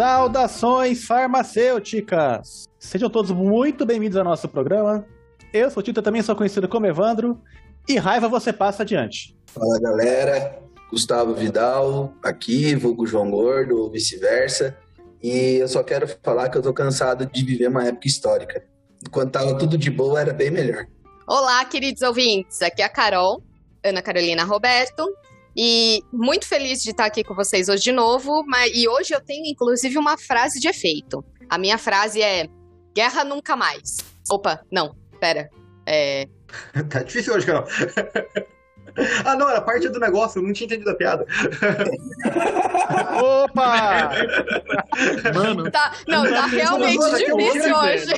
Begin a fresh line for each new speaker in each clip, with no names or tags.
Saudações farmacêuticas! Sejam todos muito bem-vindos ao nosso programa. Eu sou o Tito, também sou conhecido como Evandro. E raiva você passa adiante.
Fala galera, Gustavo Vidal aqui, vulgo João Gordo, ou vice-versa. E eu só quero falar que eu tô cansado de viver uma época histórica. Enquanto tava tudo de boa, era bem melhor.
Olá, queridos ouvintes. Aqui é a Carol, Ana Carolina Roberto. E muito feliz de estar aqui com vocês hoje de novo. Mas, e hoje eu tenho, inclusive, uma frase de efeito. A minha frase é: Guerra nunca mais. Opa, não, pera. É.
tá difícil hoje, Carol. Ah, não, era parte do negócio, eu não tinha entendido a piada.
Opa!
Mano. Tá, não, tá realmente difícil hoje.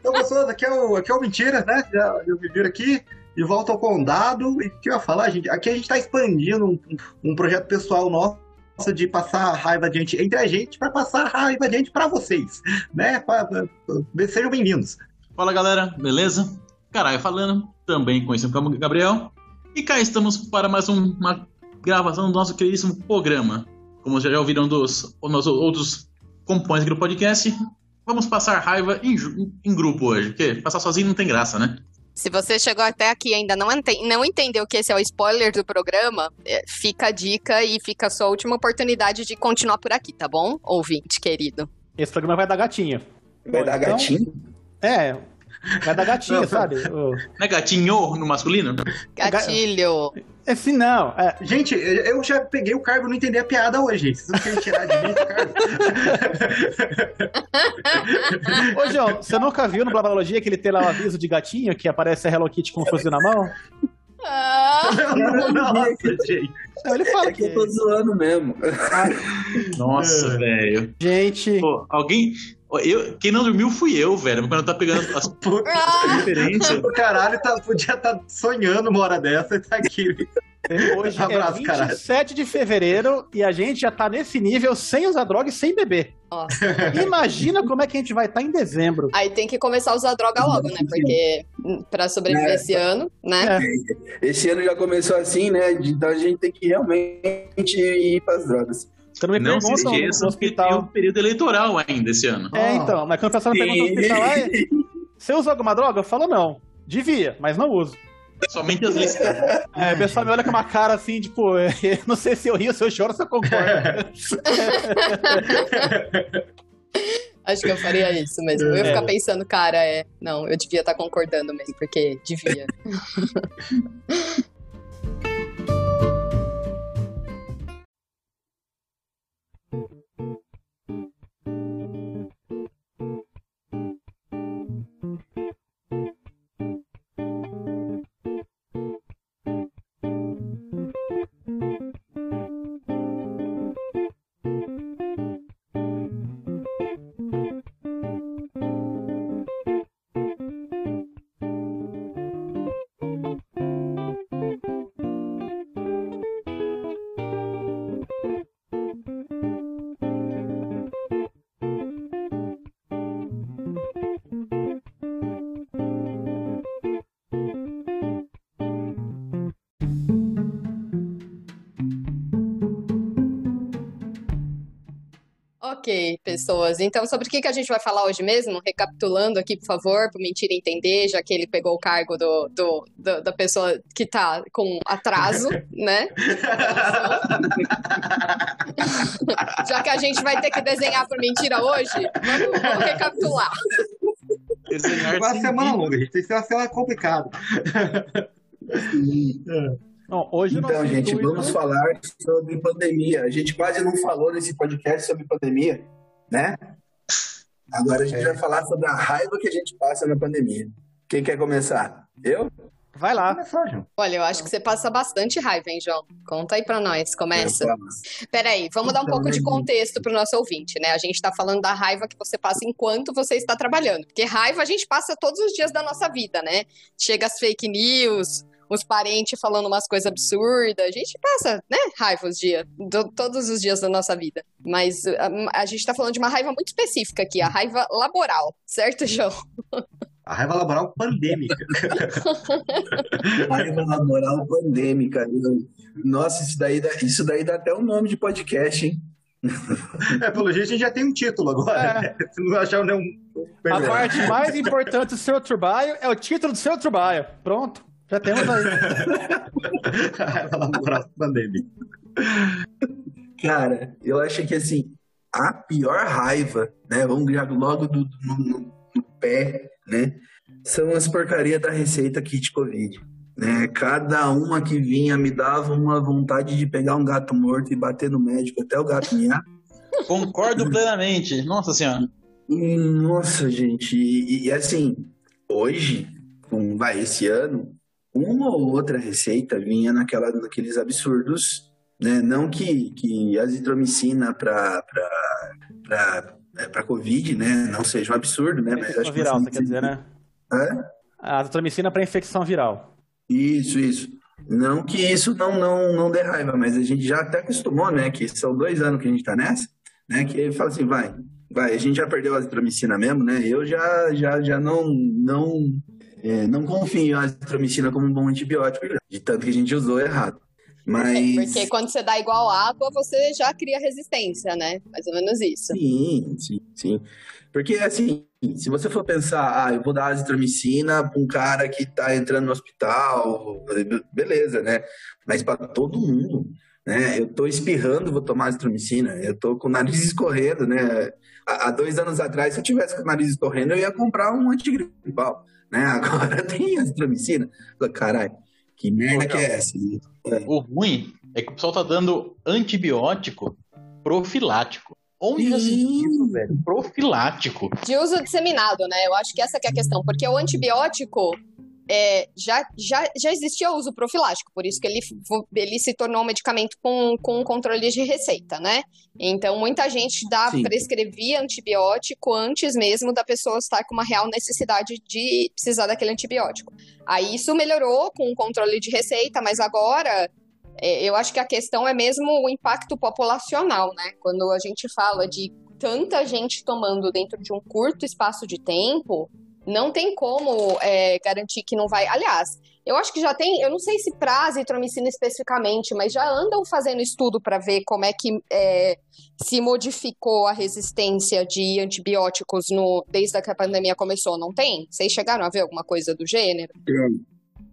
então, pessoas, aqui é, o, aqui é o Mentira, né? Já, eu vivi aqui e volto ao condado. E que eu ia falar, gente? Aqui a gente tá expandindo um, um projeto pessoal nosso de passar raiva adiante entre a gente para passar raiva adiante para vocês, né? Pra, pra, sejam bem-vindos.
Fala galera, beleza? Caralho, falando, também conhecido como Gabriel. E cá estamos para mais um, uma gravação do nosso queridíssimo programa. Como já ouviram dos nossos outros componentes do podcast, vamos passar raiva em, em grupo hoje, porque passar sozinho não tem graça, né?
Se você chegou até aqui e ainda não, ente não entendeu que esse é o spoiler do programa, é, fica a dica e fica a sua última oportunidade de continuar por aqui, tá bom, ouvinte querido?
Esse programa vai dar gatinho.
Vai dar então, gatinho?
É, vai dar gatinho, não, sabe?
Não é gatinho no masculino?
Gatilho.
Esse não. É.
Gente, eu já peguei o cargo não entender a piada hoje. Vocês não querem tirar de mim esse cargo?
Ô, João, você nunca viu no Blabologia que ele tem lá o aviso de gatinho que aparece a Hello Kitty com o fuzil na mão?
Ah.
Nossa, gente.
ele fala
é que, que eu tô zoando mesmo.
Nossa, velho.
Gente.
Pô, alguém. Eu, quem não dormiu fui eu, velho. Quando tá pegando as.
O caralho tá, podia estar tá sonhando uma hora dessa e tá aqui.
Hoje Abraço, é 27 caralho. de fevereiro e a gente já tá nesse nível sem usar droga e sem beber.
Nossa.
Imagina como é que a gente vai estar tá em dezembro.
Aí tem que começar a usar droga logo, né? Porque pra sobreviver é, esse ano, né?
É. Esse ano já começou assim, né? Então a gente tem que realmente ir pras drogas.
Você não me não se esqueça que tem o período eleitoral ainda esse ano.
É, então. Mas quando a pessoa me pergunta no hospital, ah, você usa alguma droga? Eu falo não. Devia, mas não uso.
Somente as listas.
É, o pessoal me olha com uma cara assim, tipo, não sei se eu rio, se eu choro, se eu concordo.
Acho que eu faria isso mesmo. Eu ia ficar é. pensando, cara, é. Não, eu devia estar concordando mesmo, porque devia. Mm-hmm. Pessoas. Então, sobre o que, que a gente vai falar hoje mesmo? Recapitulando aqui, por favor, para o Mentira entender, já que ele pegou o cargo do, do, do da pessoa que está com atraso, né? já que a gente vai ter que desenhar para Mentira hoje, vamos, vamos recapitular.
Desenhar uma semana longa, gente. Tem que ser uma semana complicada.
é. Não, hoje então, gente, intuito... vamos falar sobre pandemia. A gente quase não falou nesse podcast sobre pandemia, né? Agora a gente é. vai falar sobre a raiva que a gente passa na pandemia. Quem quer começar? Eu?
Vai lá.
Olha, eu acho que você passa bastante raiva, hein, João? Conta aí pra nós. Começa. Peraí, vamos dar um pouco de contexto pro nosso ouvinte, né? A gente tá falando da raiva que você passa enquanto você está trabalhando. Porque raiva a gente passa todos os dias da nossa vida, né? Chega as fake news, os parentes falando umas coisas absurdas. A gente passa, né, raiva os dias, do, todos os dias da nossa vida. Mas a, a, gente tá falando de uma raiva muito específica aqui, a raiva laboral, certo, João?
A raiva laboral pandêmica.
raiva laboral pandêmica. Nossa, isso daí, dá, isso daí dá até o um nome de podcast, hein?
É, pelo jeito a gente já tem um título agora. É. Se não achar nenhum.
A parte mais importante do seu trabalho é o título do seu trabalho. Pronto, já temos aí.
pandemia. Cara, eu acho que assim, a pior raiva, né? Vamos já logo do, no, no pé, né? São as porcarias da receita kit Covid. Né? Cada uma que vinha me dava uma vontade de pegar um gato morto e bater no médico até o gato miar.
Concordo plenamente. Nossa senhora.
Nossa, gente. E, e, assim, hoje, com, vai, esse ano, uma ou outra receita vinha naquela, naqueles absurdos, né? Não que, que azitromicina para para Covid, né? Não seja um absurdo, né?
Mas acho viral, que você quer dizer, né? É? A azitromicina para infecção viral.
Isso, isso. Não que isso não, não, não dê raiva, mas a gente já até acostumou, né? Que são dois anos que a gente tá nessa, né? Que ele fala assim, vai, vai, a gente já perdeu a azitromicina mesmo, né? Eu já, já, já não, não, é, não confio em azitromicina como um bom antibiótico, de tanto que a gente usou errado. Mas...
É, porque quando você dá igual água, você já cria resistência, né? Mais ou menos isso.
Sim, sim, sim. Porque, assim, se você for pensar, ah, eu vou dar azitromicina para um cara que está entrando no hospital, beleza, né? Mas para todo mundo, né? Eu estou espirrando, vou tomar azitromicina. Eu estou com o nariz escorrendo, né? Há dois anos atrás, se eu tivesse com o nariz escorrendo, eu ia comprar um antigripal, né? Agora tem azitromicina. Caralho, que merda que é essa?
É. O ruim é que o pessoal tá dando antibiótico profilático. Onde já se isso, velho? Profilático.
De uso disseminado, né? Eu acho que essa que é a questão. Porque o antibiótico é, já, já, já existia uso profilático, por isso que ele, ele se tornou um medicamento com, com controle de receita, né? Então, muita gente dá, prescrevia antibiótico antes mesmo da pessoa estar com uma real necessidade de precisar daquele antibiótico. Aí isso melhorou com o controle de receita, mas agora é, eu acho que a questão é mesmo o impacto populacional, né? Quando a gente fala de tanta gente tomando dentro de um curto espaço de tempo, não tem como é, garantir que não vai. Aliás, eu acho que já tem, eu não sei se pra azitromicina especificamente, mas já andam fazendo estudo para ver como é que é, se modificou a resistência de antibióticos no, desde que a pandemia começou, não tem? Vocês chegaram a ver alguma coisa do gênero?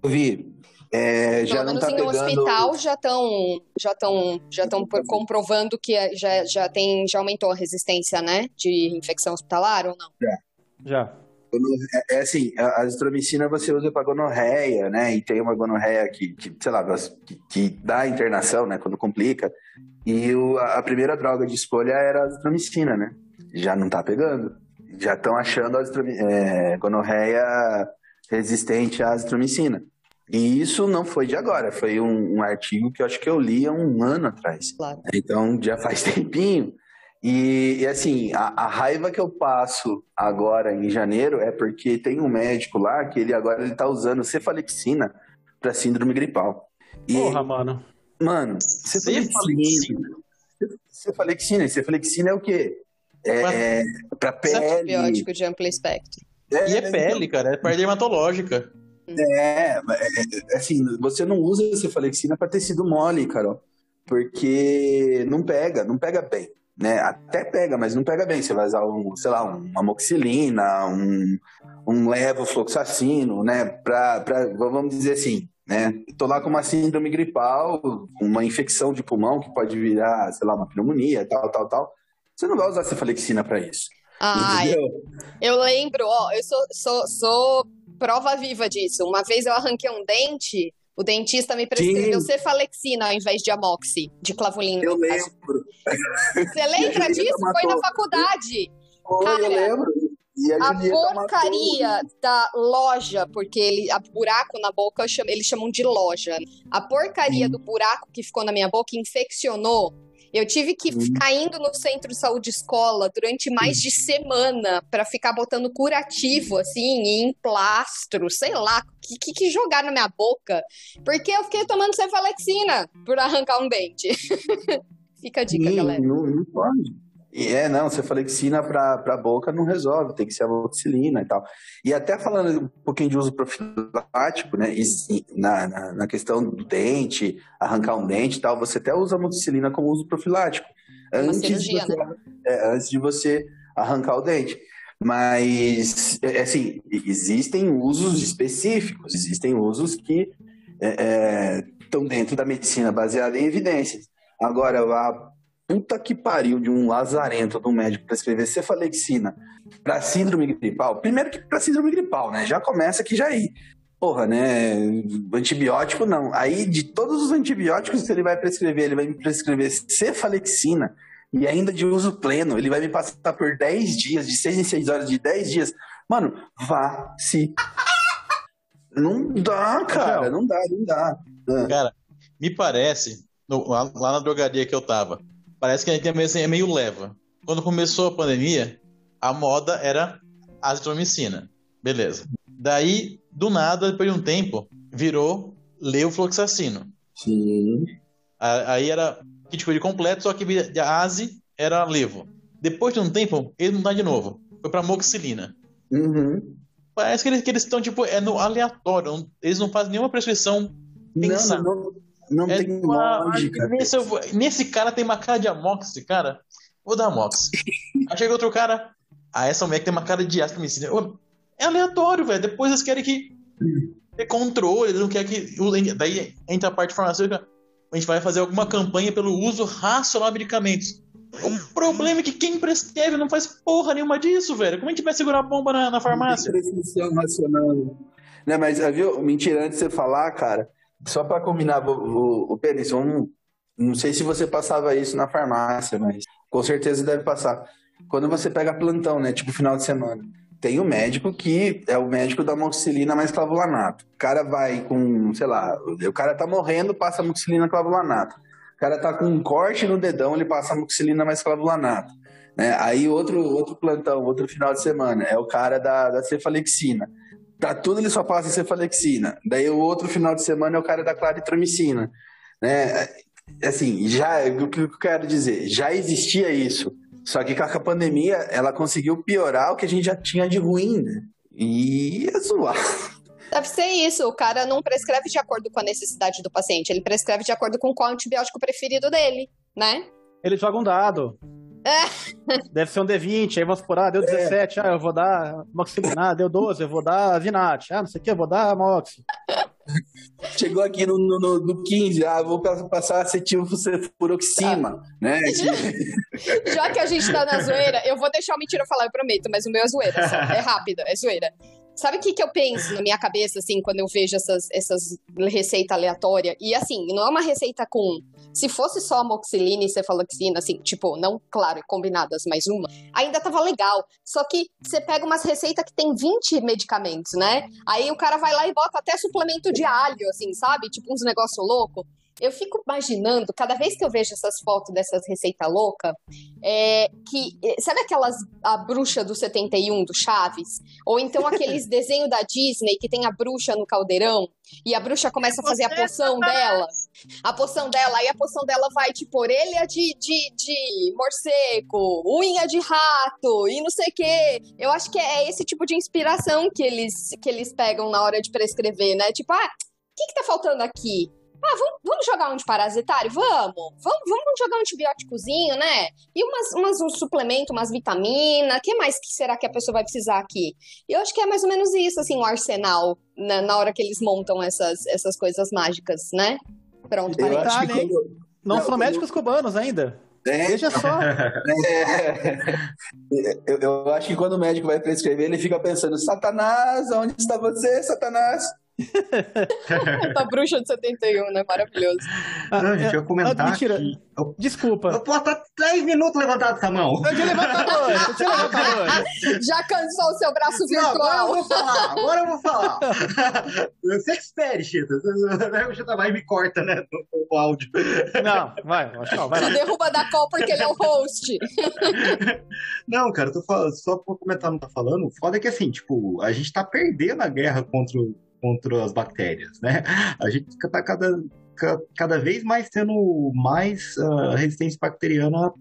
Eu vi. É, já Pelo menos tá em um
pegando... hospital já estão já estão já estão comprovando que é, já, já tem já aumentou a resistência, né, de infecção hospitalar ou não?
Já. Já.
É, é assim, a azitromicina você usa para gonorreia, né? E tem uma gonorreia que, que sei lá, que, que, dá internação, né? Quando complica. E o, a primeira droga de escolha era a azitromicina, né? Já não tá pegando. Já estão achando a é, gonorreia resistente à azitromicina. E isso não foi de agora, foi um, um, artigo que eu acho que eu li há um ano atrás. Claro. Então já faz tempinho. E, e assim, a, a, raiva que eu passo agora em janeiro é porque tem um médico lá que ele agora ele tá usando cefalexina para síndrome gripal.
E, Porra, mano.
Mano, cefalexina. Cefalexina, cefalexina é o quê? É, é para pele.
Antibiótico de amplo espectro.
É, e é pele, cara, é parte dermatológica.
É, é, é, assim, você não usa cefalexina para tecido mole, Carol, porque não pega, não pega bem, né? Até pega, mas não pega bem. Você vai usar, um, sei lá, uma amoxicilina, um, um levofloxacino, né? Pra, pra, vamos dizer assim, né? Tô lá com uma síndrome gripal, uma infecção de pulmão que pode virar, sei lá, uma pneumonia, tal, tal, tal. Você não vai usar cefalexina para isso.
Ah, eu lembro, ó, eu sou, sou, sou prova viva disso. Uma vez eu arranquei um dente, o dentista me prescreveu Sim. cefalexina ao invés de amoxi, de clavulina.
Eu lembro.
Você lembra disso? Foi na faculdade.
Foi, Cara, eu lembro.
a, a porcaria da loja, porque ele, a buraco na boca eles chamam de loja. A porcaria do buraco que ficou na minha boca infeccionou eu tive que ficar indo no centro de saúde escola durante mais de semana para ficar botando curativo, assim, em plastro, sei lá, que, que, que jogar na minha boca, porque eu fiquei tomando cefalexina por arrancar um dente. Fica a dica,
Sim,
galera.
Não, não pode. É, não, cefalexina para a boca não resolve, tem que ser amoxicilina e tal. E até falando um pouquinho de uso profilático, né, na, na, na, questão do dente, arrancar um dente e tal, você até usa amoxicilina como uso profilático. antes, cirurgia, de você, né? é, antes de você arrancar o dente. Mas, é, assim, existem usos específicos, existem usos que é, é, estão dentro da medicina baseada em evidências. Agora, a puta que pariu de um lazarento, de um médico prescrever cefalexina para síndrome gripal, primeiro que para síndrome gripal, né? Já começa que já aí. Porra, né? Antibiótico não. Aí, de todos os antibióticos que ele vai prescrever, ele vai me prescrever cefalexina e ainda de uso pleno. Ele vai me passar por 10 dias, de 6 em 6 horas, de 10 dias. Mano, vá se. Não dá, cara, não dá, não dá.
Ah. Cara, me parece, no, lá, na drogaria que eu tava, parece que a gente é meio leva. Quando começou a pandemia, a moda era azitromicina. Beleza. Daí, do nada, depois de um tempo, virou levofloxacino.
Sim.
Aí era kit de completo, só que a ASI era levo. Depois de um tempo, ele não dá de novo. Foi pra moxilina.
Uhum.
Parece que eles, que eles estão, tipo, é no aleatório. Eles não fazem nenhuma prescrição
pensada. Não, não, não é tem uma, lógica.
Nesse, nesse, cara tem uma cara de amox, cara. Vou dar amox. Aí chega outro cara. Ah, essa mulher que tem uma cara de astromicina. É aleatório, velho. Depois eles querem que ter controle, eles não querem que. Daí entra a parte farmacêutica. A gente vai fazer alguma campanha pelo uso racional de medicamentos. O problema é que quem prescreve não faz porra nenhuma disso, velho. Como a gente vai segurar a bomba na, na farmácia?
Prescrição racional. Né, mas, viu? Mentira, antes de você falar, cara, só para combinar, o, o, não sei se você passava isso na farmácia, mas com certeza deve passar. Quando você pega plantão, né? Tipo final de semana tem o um médico que é o médico da moxilina mais clavulanato. O cara vai com, sei lá, o cara tá morrendo, passa moxilina clavulanato. O cara tá com um corte no dedão, ele passa moxilina mais clavulanato. Né? Aí outro, outro plantão, outro final de semana, é o cara da, da cefalexina. Pra tudo ele só passa cefalexina. Daí o outro final de semana é o cara da claritromicina. Né? Assim, já, o que eu quero dizer? Já existia isso só que com a pandemia, ela conseguiu piorar o que a gente já tinha de ruim, né? E é zoar.
Deve ser isso. O cara não prescreve de acordo com a necessidade do paciente. Ele prescreve de acordo com qual antibiótico preferido dele, né?
Ele joga um dado. É. Deve ser um D20, aí vamos por, ah, deu 17, é. ah, eu vou dar moxilina, ah, deu 12, eu vou dar Vinat, ah, não sei o que, eu vou dar Mox.
Chegou aqui no, no, no 15, ah, vou passar acetilfuroxima, tá. né?
Já que a gente tá na zoeira, eu vou deixar o mentira falar, eu prometo, mas o meu é zoeira, só. é rápido, é zoeira. Sabe o que, que eu penso na minha cabeça, assim, quando eu vejo essas, essas receitas aleatórias? E assim, não é uma receita com. Se fosse só amoxilina e cefaloxina, assim, tipo, não, claro, combinadas mais uma, ainda tava legal. Só que você pega umas receitas que tem 20 medicamentos, né? Aí o cara vai lá e bota até suplemento de alho, assim, sabe? Tipo uns negócio louco eu fico imaginando, cada vez que eu vejo essas fotos dessas receitas loucas, é, que. É, sabe aquelas. A bruxa do 71 do Chaves? Ou então aqueles desenhos da Disney que tem a bruxa no caldeirão e a bruxa começa a fazer a poção dela. A poção dela, aí a poção dela vai tipo orelha de, de, de morcego, unha de rato e não sei o quê. Eu acho que é esse tipo de inspiração que eles, que eles pegam na hora de prescrever, né? Tipo, ah, o que, que tá faltando aqui? Ah, vamos, vamos jogar um de parasitário? Vamos. Vamos, vamos jogar um antibióticozinho, né? E umas, umas, um suplemento, umas vitaminas. O que mais que será que a pessoa vai precisar aqui? Eu acho que é mais ou menos isso, assim, o arsenal, na, na hora que eles montam essas, essas coisas mágicas, né? Pronto,
parei. Quando... Não, não são médicos cubanos ainda. É. Veja só.
É. Eu, eu, acho que quando o médico vai prescrever, ele fica pensando: Satanás, onde está você, Satanás?
a bruxa de 71, né? Maravilhoso.
Não, gente, eu ia comentar. Ah, mentira. Que...
Eu... Desculpa.
Eu posso estar 10 minutos levantado com a mão.
Eu te levantador, eu te levantador.
Já cansou o seu braço virtual. Não,
agora eu vou falar, agora eu vou falar. Você que espere, Chita. O Chita vai e me corta, né? O, áudio.
Não, vai, vai, vai
lá. derruba da call porque ele é o host.
Não, cara, eu tô falando, só pra comentar não tá falando, o foda é que assim, tipo, a gente tá perdendo a guerra contra o contra as bactérias, né? A gente está cada, cada vez mais tendo mais uh, resistência bacteriana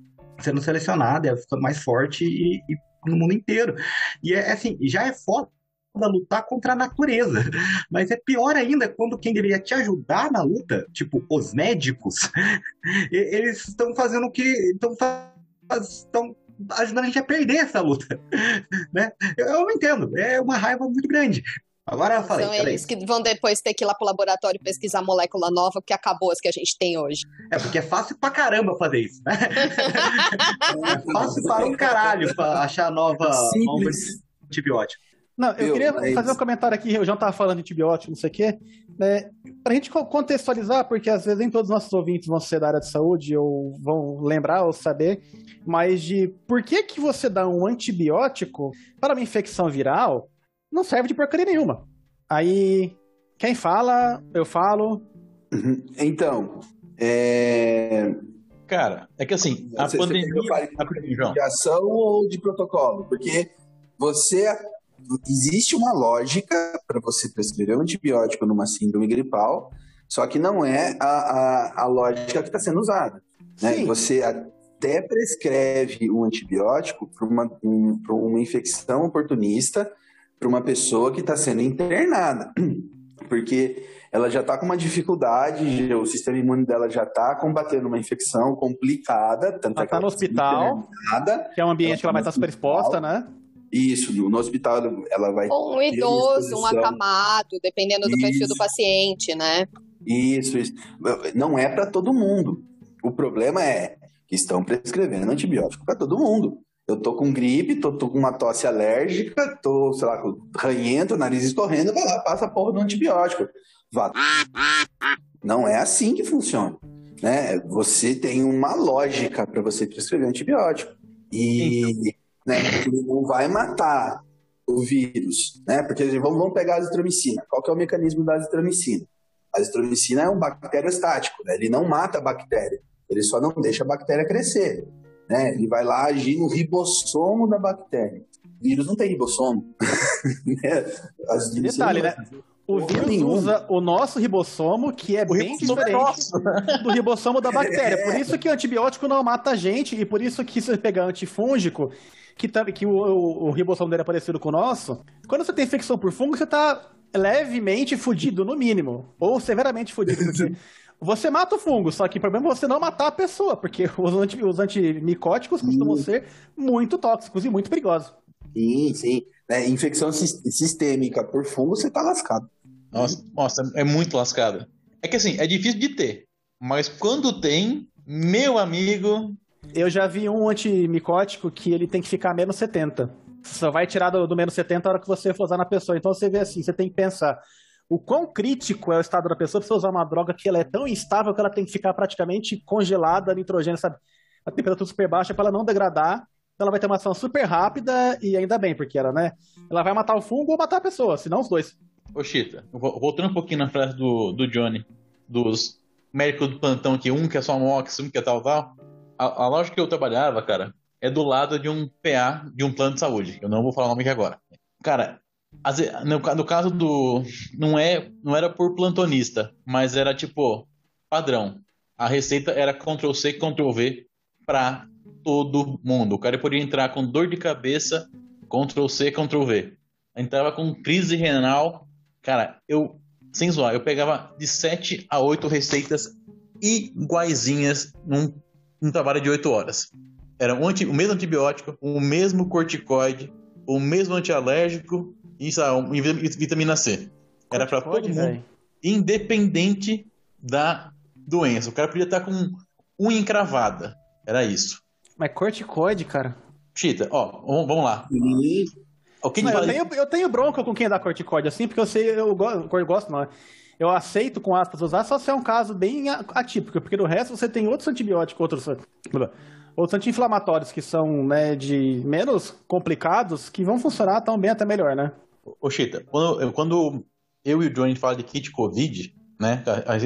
sendo selecionada, ficando mais forte e, e, no mundo inteiro. E é assim, já é foda lutar contra a natureza. Mas é pior ainda quando quem deveria te ajudar na luta, tipo os médicos, eles estão fazendo o que estão estão ajudando a gente a perder essa luta, né? Eu, eu não entendo, é uma raiva muito grande. Agora eu falei.
São eles que vão depois ter que ir lá pro laboratório pesquisar molécula nova, porque acabou as que a gente tem hoje.
É, porque é fácil pra caramba fazer isso, né? é fácil para um caralho pra achar nova, nova antibiótico.
Não, eu, eu queria é fazer um comentário aqui, o João estava falando de antibiótico, não sei o quê, né, para a gente contextualizar, porque às vezes nem todos os nossos ouvintes vão ser da área de saúde ou vão lembrar ou saber, mas de por que que você dá um antibiótico para uma infecção viral não serve de porcaria nenhuma. Aí, quem fala, eu falo.
Uhum. Então, é...
Cara, é que assim, a você, pandemia...
Você de ação ou de protocolo? Porque você... Existe uma lógica para você prescrever um antibiótico numa síndrome gripal, só que não é a, a, a lógica que está sendo usada. Né? Você até prescreve um antibiótico para uma, um, uma infecção oportunista para uma pessoa que está sendo internada, porque ela já está com uma dificuldade, o sistema imune dela já está combatendo uma infecção complicada.
Tanto ela está no hospital, que é um ambiente que ela vai estar tá super exposta, né?
Isso, no hospital ela vai.
Um idoso, um acamado, dependendo do isso. perfil do paciente, né?
Isso, isso. Não é para todo mundo. O problema é que estão prescrevendo antibiótico para todo mundo. Eu tô com gripe, tô, tô, com uma tosse alérgica, tô, sei lá, ranhento, nariz escorrendo, vai lá, passa a porra do antibiótico. Vá. Não é assim que funciona. Né? Você tem uma lógica para você prescrever antibiótico. E né, não vai matar o vírus, né? Porque vamos, vamos pegar a azitromicina. Qual que é o mecanismo da azitromicina? A azitromicina é um bacteriostático, né? ele não mata a bactéria, ele só não deixa a bactéria crescer. Né? Ele vai lá agir no ribossomo da bactéria. O vírus não tem ribossomo.
né? As Detalhe, né? O vírus nenhum. usa o nosso ribossomo, que é o bem é diferente é do ribossomo da bactéria. É. Por isso que o antibiótico não mata a gente, e por isso que se você pegar antifúngico, que, tá, que o, o, o ribossomo dele é parecido com o nosso, quando você tem infecção por fungo, você está levemente fudido, no mínimo. Ou severamente fudido, porque você mata o fungo, só que o problema é você não matar a pessoa, porque os, anti, os antimicóticos costumam sim. ser muito tóxicos e muito perigosos.
Sim, sim. É, infecção sistêmica por fungo, você tá lascado.
Nossa, nossa, é muito lascado. É que assim, é difícil de ter, mas quando tem, meu amigo.
Eu já vi um antimicótico que ele tem que ficar menos 70. Você só vai tirar do, do menos 70 a hora que você for usar na pessoa. Então você vê assim, você tem que pensar o quão crítico é o estado da pessoa para usar uma droga que ela é tão instável que ela tem que ficar praticamente congelada, nitrogênio, sabe? A temperatura super baixa para ela não degradar. Ela vai ter uma ação super rápida e ainda bem, porque ela, né? Ela vai matar o fungo ou matar a pessoa, se não os dois.
Ô, Chita, voltando um pouquinho na frase do, do Johnny, dos médicos do plantão aqui, um que é só mox, um que é tal, tal. A, a loja que eu trabalhava, cara, é do lado de um PA de um plano de saúde. Eu não vou falar o nome aqui agora. Cara, no, caso do. Não, é, não era por plantonista, mas era tipo padrão. A receita era Ctrl C, Ctrl V para todo mundo. O cara podia entrar com dor de cabeça, Ctrl C, Ctrl V. Entrava com crise renal. Cara, eu, sem zoar, eu pegava de 7 a 8 receitas iguaizinhas num, num trabalho de 8 horas. Era um anti, o mesmo antibiótico, o mesmo corticoide, o mesmo antialérgico isso, vitamina C. Era para todo mundo, independente da doença. O cara podia estar com unha encravada. Era isso.
Mas corticoide, cara.
Chita, ó, vamos lá.
O que não, eu, tenho, eu tenho bronca com quem dá corticoide assim, porque eu sei, eu, eu gosto, não. Eu aceito, com aspas, usar só se é um caso bem atípico, porque no resto você tem outros antibióticos, outros, outros anti-inflamatórios que são né, de menos complicados, que vão funcionar tão bem até melhor, né?
Ô, Chita, quando, quando eu e o Johnny fala de kit Covid, né?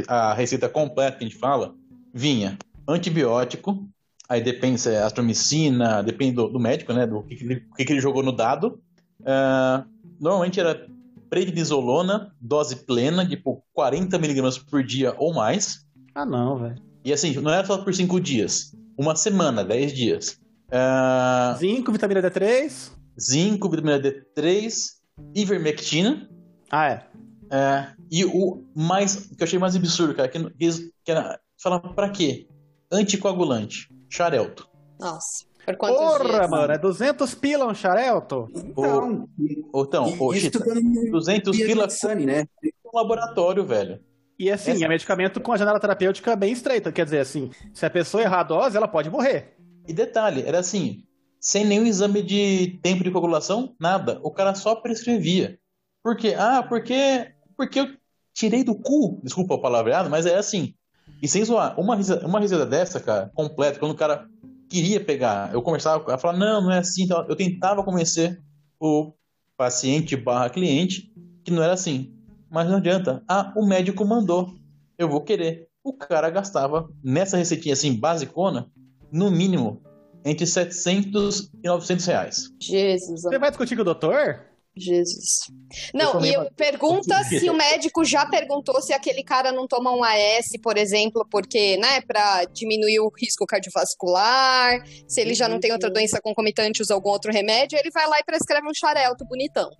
A, a, receita completa que a gente fala, vinha antibiótico, aí depende se é astromicina, depende do, do médico, né? Do que, que, ele, que, que ele jogou no dado. Uh, normalmente era prednisolona, dose plena, tipo 40 miligramas por dia ou mais.
Ah, não, velho.
E assim, não era só por 5 dias. Uma semana, 10 dias.
Uh... Zinco, vitamina D3.
Zinco, vitamina D3 ivermectina.
Ah, é?
É, e o mais que eu achei mais absurdo, cara, que, que era falar pra quê? Anticoagulante, xarelto.
Nossa.
Por quantos Porra, dias? mano, é 200 pila um xarelto?
Então, ou, então, ou, Chita, 200 pila Sunny, né? um laboratório, velho.
E assim, Essa... é medicamento com a janela terapêutica bem estreita, quer dizer, assim, se a pessoa errar a dose, ela pode morrer.
E detalhe, era assim, sem nenhum exame de tempo de coagulação, nada. O cara só prescrevia. Por quê? Ah, porque, porque eu tirei do cu, desculpa a palavra, mas é assim. E sem zoar, uma uma risada dessa, cara, completa, quando o cara queria pegar, eu conversava, ela falava, não, não é assim. Então, eu tentava convencer o paciente barra cliente que não era assim. Mas não adianta. Ah, o médico mandou. Eu vou querer. O cara gastava, nessa receitinha assim, basicona, no mínimo, entre 700 e 900 reais.
Jesus.
Você vai discutir com o doutor?
Jesus. Não, e eu pergunta se o médico já perguntou se aquele cara não toma um AS, por exemplo, porque, né, para diminuir o risco cardiovascular, se ele já não tem outra doença concomitante, usa algum outro remédio, ele vai lá e prescreve um xarelto bonitão.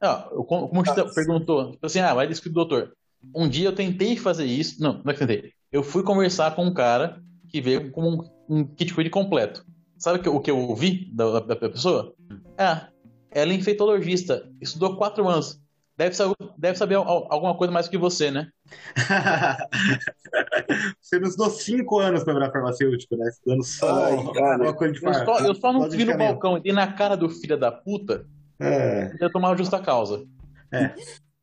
Ah, como você perguntou, tipo assim, ah, vai descobrir doutor. Um dia eu tentei fazer isso, não, não é que tentei. Eu fui conversar com um cara que veio com um, um kit completo. Sabe o que eu ouvi da, da pessoa? Ah, ela é infectologista, estudou quatro anos. Deve, deve saber alguma coisa mais que você, né?
você nos estudou cinco anos para virar farmacêutico, né? Estudando só Ai,
alguma coisa de Eu só, eu só não vi no balcão e na cara do filho da puta é. ia tomar justa causa.
É.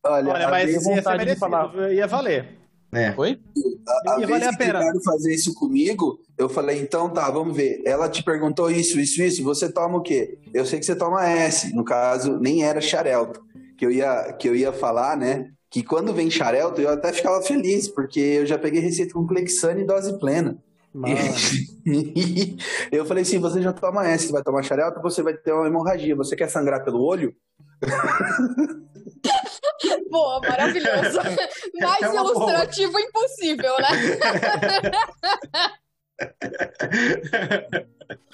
Olha, Olha mas vontade de falar. ia valer.
É. Foi?
A, a vez a que tentaram fazer isso comigo, eu falei, então tá, vamos ver. Ela te perguntou isso, isso, isso, você toma o quê? Eu sei que você toma S, no caso, nem era xarelto, que eu ia, que eu ia falar, né? Que quando vem xarelto, eu até ficava feliz, porque eu já peguei receita com Clexane e dose plena. eu falei assim, você já toma S, você vai tomar xarelto, você vai ter uma hemorragia. Você quer sangrar pelo olho?
Boa, maravilhoso. Mais é ilustrativo boa. impossível, né?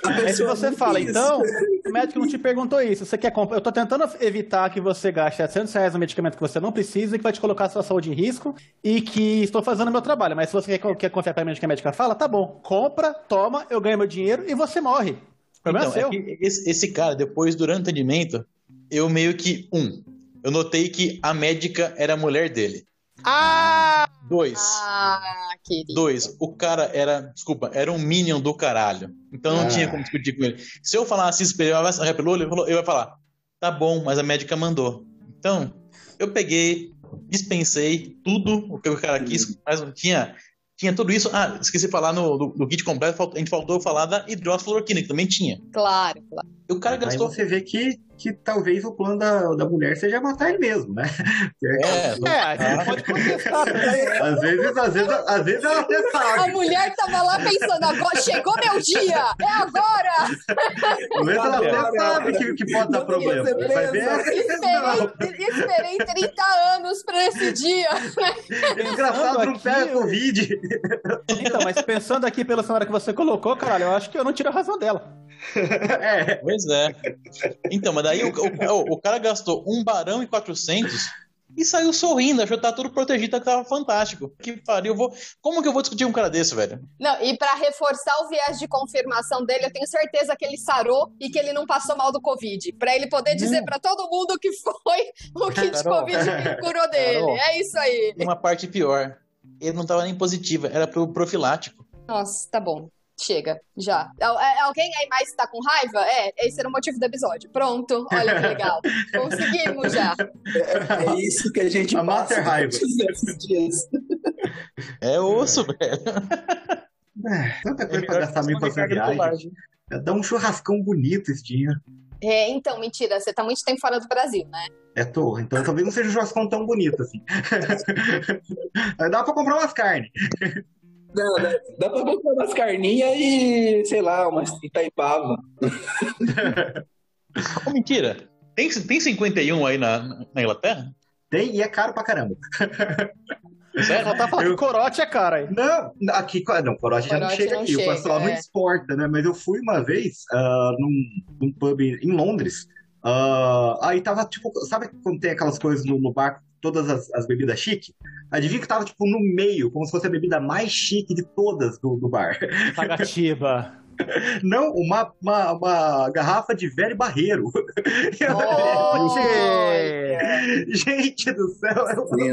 Aí se você fala, então, o médico não te perguntou isso, você quer comprar. Eu tô tentando evitar que você gaste 700 reais no medicamento que você não precisa e que vai te colocar a sua saúde em risco e que estou fazendo o meu trabalho. Mas se você quer, quer confiar para que a médica fala, tá bom, compra, toma, eu ganho meu dinheiro e você morre. O problema
então, é seu. É esse, esse cara, depois, durante o atendimento, eu meio que, um, eu notei que a médica era a mulher dele.
Ah!
Dois.
Ah, querido.
Dois. O cara era, desculpa, era um minion do caralho. Então não ah. tinha como discutir com ele. Se eu falasse isso pra ele, ele pelo olho, ele vai falar: tá bom, mas a médica mandou. Então, eu peguei, dispensei tudo o que o cara quis, mas não tinha. Tinha tudo isso. Ah, esqueci de falar no, no, no kit completo, a gente faltou falar da hidroxicloroquina, que também tinha.
Claro, claro.
O cara gastou.
Aí você vê que que talvez o plano da, da mulher seja matar ele mesmo, né?
É, é, é pode contestar
Às vezes, às vezes, às vezes ela até sabe.
A mulher tava lá pensando, agora chegou meu dia, é agora!
Às vezes ela até sabe que, que pode dar problema. Vai ver.
Esperei, esperei 30 anos pra esse dia.
É engraçado não pega Covid.
Então, mas pensando aqui pela senhora que você colocou, caralho, eu acho que eu não tiro a razão dela.
É. Pois é. Então, mas daí o, o, o, cara gastou um barão e 400 e saiu sorrindo, achou que tá tudo protegido, que tava fantástico. Que pariu, eu vou... como que eu vou discutir um cara desse, velho?
Não, e para reforçar o viés de confirmação dele, eu tenho certeza que ele sarou e que ele não passou mal do Covid. para ele poder dizer para todo mundo que foi o kit Carol, Covid que curou dele. Carol, é isso aí.
Uma parte pior, ele não tava nem positiva, era pro profilático.
Nossa, tá bom. Chega, já. É, alguém aí mais tá com raiva? É, esse era o motivo do episódio. Pronto, olha que legal. Conseguimos já.
É, é, isso que a gente
a passa raiva.
dias.
É osso, velho.
É, tanta coisa é pra gastar mil pra viagem. Dá um churrascão bonito esse dia.
É, então, mentira, você tá muito tempo fora do Brasil, né?
É, tô. Então talvez não seja um churrascão tão bonito assim. Dá pra comprar umas carnes.
Não, dá, dá pra botar umas carninhas e, sei lá, umas Itaipava.
oh, mentira. Tem, tem 51 aí na, na Inglaterra?
Tem, e é caro pra caramba.
Sério? Ela tá falando eu... que corote é caro aí.
Não, aqui, não, corote, já não chega não aqui. Chega, o pessoal é. não exporta, né? Mas eu fui uma vez uh, num, num pub em Londres, Uh, aí tava, tipo, sabe quando tem aquelas coisas no, no bar, todas as, as bebidas chique? Adivinha que tava, tipo, no meio, como se fosse a bebida mais chique de todas do, do bar.
Tagatiba.
Não, uma, uma, uma, garrafa de velho barreiro.
Oh,
gente do céu.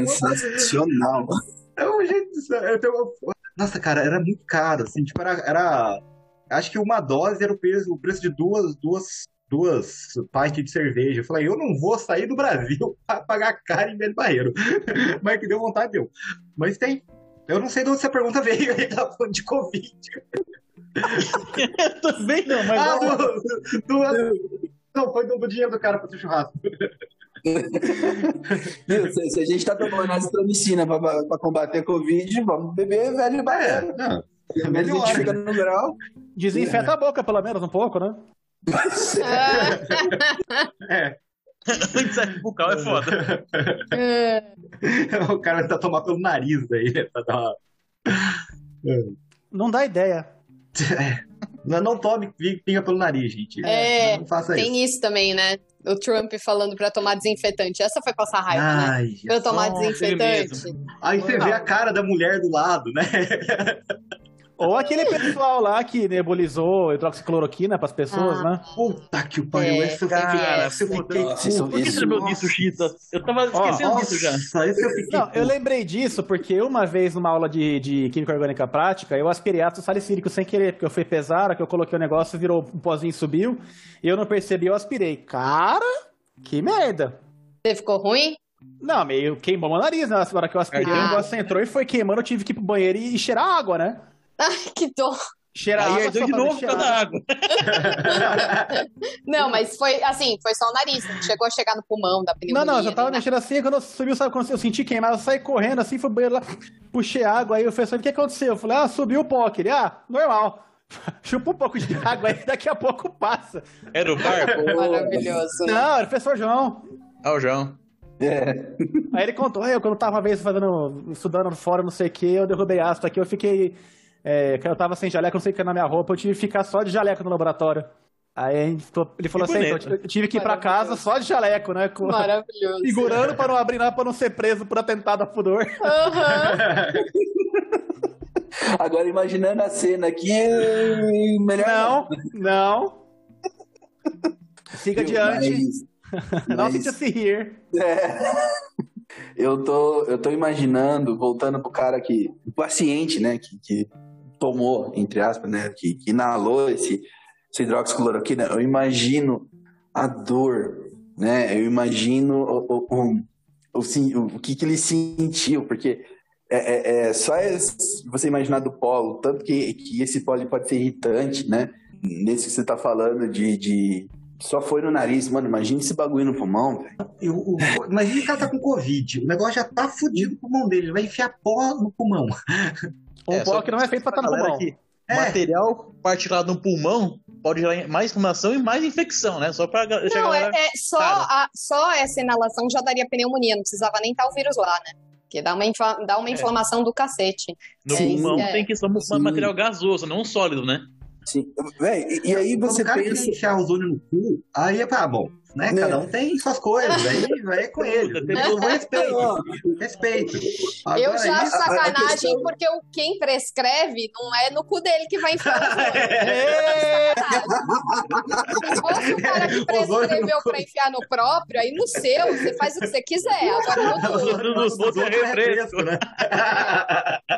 Sensacional.
É um jeito do céu. Eu tenho uma... Nossa, cara, era muito caro, assim, tipo, era, era... Acho que uma dose era o preço, o preço de duas, duas, duas pints de cerveja. Eu falei, eu não vou sair do Brasil pra pagar caro em velho barreiro. Mas que deu vontade, deu. Mas tem. Eu não sei de onde essa pergunta veio, ele tá falando de Covid.
eu também não, mas.
Ah, do, do, não, foi do, do dinheiro do cara pro churrasco.
Se, se, a gente tá tomando azitromicina pra, pra combater a Covid, vamos beber velho barreiro. É, não. Pelo menos a gente fica no grau.
Desinfeta é. a boca, pelo menos, um pouco, né?
É. Inseto bucal é foda. É.
o cara tá tomando pelo nariz aí, né? Pra dar uma...
Não dá ideia.
É. Não, não tome pinga pelo nariz, gente.
É, não faça tem isso. isso também, né? O Trump falando pra tomar desinfetante. Essa foi passar raiva, né? Ai, né? Pra tomar desinfetante.
Aí você vê a cara da mulher do lado, né?
Ou aquele pessoal lá que nebulizou hidroxicloroquina pras pessoas, ah. né?
Puta que pariu, é, esse
cara, esse eu fiquei... Nossa, Por que você lembrou disso, Chita? Eu tava esquecendo disso já.
Esse eu, fiquei Não, eu lembrei disso porque uma vez numa aula de, de Química Orgânica Prática, eu aspirei ácido salicílico sem querer, porque eu fui pesar, a que eu coloquei o negócio, virou um pozinho e subiu, e eu não percebi, eu aspirei. Cara, que merda.
Você ficou ruim?
Não, meio queimou meu nariz, né? Na hora que eu aspirei, ah. o negócio entrou e foi queimando, eu tive que ir pro banheiro e cheirar água, né?
Ai, que dor.
Cheira Aí
herdeu de novo por causa da água.
não, mas foi assim, foi só o nariz, não chegou a chegar no pulmão da pneumonia.
Não, não, eu já tava mexendo assim, quando eu subiu, sabe, quando eu senti queimado, eu saí correndo assim, fui banheiro lá, puxei água, aí o professor, o que aconteceu? Eu falei, ah, subiu o pó, ele, ah, normal. Chupa um pouco de água aí, daqui a pouco passa.
Era o barco?
Maravilhoso.
Não, era o professor João.
Ah, o João.
É. Aí ele contou, eu quando tava uma vez fazendo, estudando no fórum, não sei o que, eu derrubei ácido aqui, eu fiquei é, eu tava sem jaleco, não sei o que na minha roupa, eu tive que ficar só de jaleco no laboratório. Aí ele falou assim, eu tive que ir pra casa só de jaleco, né? Com...
Maravilhoso.
Segurando pra não abrir nada, pra não ser preso por atentado a pudor. Uhum.
Agora imaginando a cena aqui, melhor
não. Não, Siga adiante. Mas, não mas... se rir.
É. Eu tô, eu tô imaginando, voltando pro cara que, o paciente, né, que, que tomou, entre aspas, né, que, que inalou esse, esse hidroxicloroquina, eu imagino a dor, né, eu imagino o, o, o, o, o que, que ele sentiu, porque é, é, é só você imaginar do polo, tanto que, que esse polo pode ser irritante, né, nesse que você tá falando de, de só foi no nariz, mano. Imagina esse bagulho no pulmão,
velho. Imagina que o cara tá com Covid. O negócio já tá fudido no pulmão dele. Ele vai enfiar pó no pulmão.
Um é, pó que não é feito pra estar tá no pulmão. Que
é. Material partilado no pulmão pode gerar mais inflamação e mais infecção, né? Só pra
não, chegar é, é, só, a, só essa inalação já daria pneumonia. Não precisava nem estar o vírus lá, né? Porque dá uma, dá uma é. inflamação é. do cacete.
No pulmão é. tem que ser um material gasoso, não um sólido, né?
Sim. Véi, e, e aí você
pensa... pensa... enfiar o ozônio no cu, aí é pra, bom, né? né? Cada um tem suas coisas, aí vai com ele. respeito. respeito.
Agora, eu já acho sacanagem questão... porque o, quem prescreve não é no cu dele que vai enfiar. É. Se fosse o cara que prescreveu pra enfiar no próprio, aí no seu, você faz o que você quiser. Agora no do outro. No do outro é refresco, né?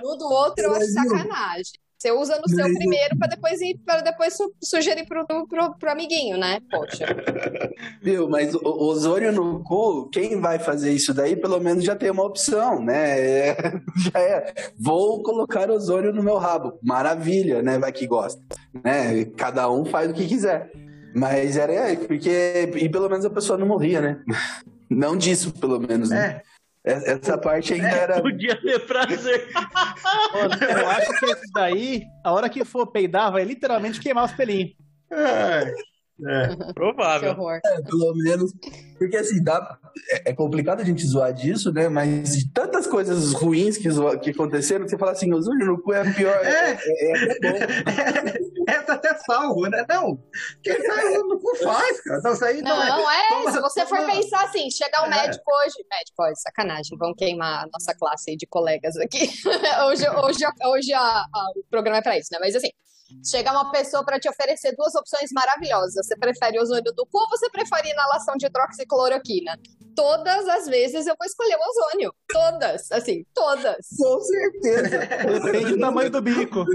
No do outro eu acho sacanagem. Você usa no seu primeiro para depois ir para depois su sugerir pro, pro, pro, amiguinho, né? Poxa.
Viu, mas o, o ozônio no cu, quem vai fazer isso daí, pelo menos já tem uma opção, né? É, já é. Vou colocar ozônio no meu rabo. Maravilha, né? Vai que gosta. Né? Cada um faz o que quiser. Mas era porque. E pelo menos a pessoa não morria, né? Não disso, pelo menos. Né? É. Essa parte ainda é, era.
Podia ter prazer.
eu acho que esse daí, a hora que for peidar, vai literalmente queimar os pelinhos.
É. É, provável.
É, pelo menos. Porque assim, dá, é, é complicado a gente zoar disso, né? Mas de tantas coisas ruins que, que aconteceram você fala assim, ozônio no cu é pior. É, é, é, é
bom. Essa até salvo, né? Não, quem sai no cu faz, cara. Não, isso aí
não, não é. Toma, se você toma... for pensar assim, chegar o um médico hoje, médico, ó, sacanagem, vão queimar a nossa classe aí de colegas aqui. hoje hoje, hoje a, a, o programa é pra isso, né? Mas assim, Chega uma pessoa para te oferecer duas opções maravilhosas. Você prefere ozônio do cu ou você prefere inalação de hidroxicloroquina? Todas as vezes eu vou escolher o ozônio. Todas, assim, todas.
Com certeza.
Depende do tamanho do bico.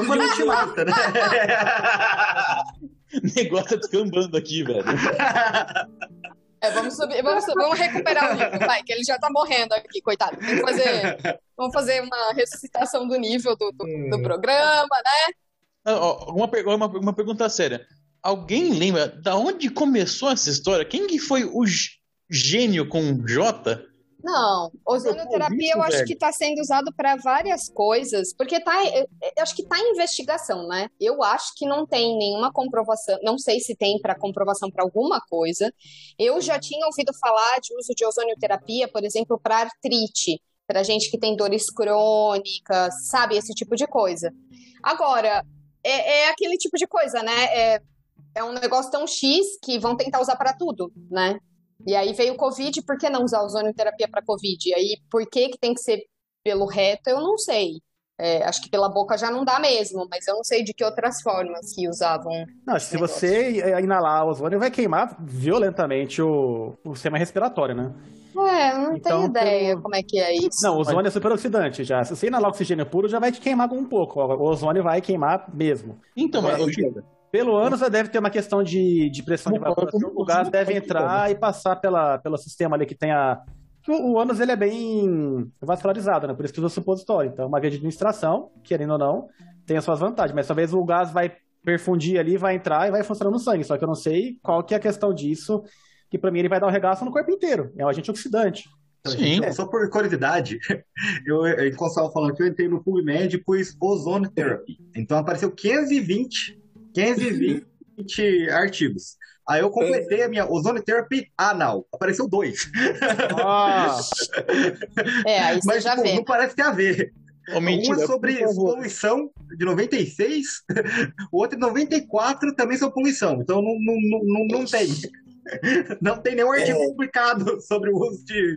Uma não te mata, né?
negócio tá descambando aqui, velho.
É, vamos subir, vamos, vamos recuperar o nível, vai, que ele já tá morrendo aqui, coitado. Que fazer, vamos fazer uma ressuscitação do nível do, do, do hum. programa, né?
Uma, uma, uma pergunta séria. Alguém lembra da onde começou essa história? Quem que foi o gênio com J
não, ozonioterapia eu acho que está sendo usado para várias coisas, porque tá, eu, acho que está em investigação, né? Eu acho que não tem nenhuma comprovação, não sei se tem para comprovação para alguma coisa. Eu já tinha ouvido falar de uso de ozonioterapia, por exemplo, para artrite, para gente que tem dores crônicas, sabe, esse tipo de coisa. Agora, é, é aquele tipo de coisa, né? É, é um negócio tão X que vão tentar usar para tudo, né? E aí veio o Covid, por que não usar ozonioterapia para Covid? E aí, por que, que tem que ser pelo reto, eu não sei. É, acho que pela boca já não dá mesmo, mas eu não sei de que outras formas que usavam.
Não, se você inalar o ozônio, vai queimar violentamente o, o sistema respiratório, né?
É, não então, tenho ideia pelo... como é que é isso.
Não, o ozônio é superoxidante já. Se você inalar oxigênio puro, já vai te queimar um pouco. O ozônio vai queimar mesmo.
Então, mas,
pelo ânus deve ter uma questão de, de pressão de evaporação. O gás deve entrar e passar pela, pelo sistema ali que tem a. O, o ânus ele é bem vascularizado, né? Por isso que usa supositório. Então, uma via de administração, querendo ou não, tem as suas vantagens. Mas talvez o gás vai perfundir ali, vai entrar e vai funcionar no sangue. Só que eu não sei qual que é a questão disso, que para mim ele vai dar um regaço no corpo inteiro. É um agente oxidante.
Sim. É, só por curiosidade, eu, enquanto estava falando que eu entrei no PubMed e pus Ozone Therapy. Então apareceu 520 520 artigos. Aí eu completei a minha Ozone Therapy anal. Apareceu dois.
Ah. é, aí você Mas, já tipo, vê.
não parece ter a ver. Oh, mentira, um é sobre poluição de 96, o outro de 94 também sobre poluição. Então não, não, não, não tem. Não tem nenhum artigo é. publicado sobre o uso de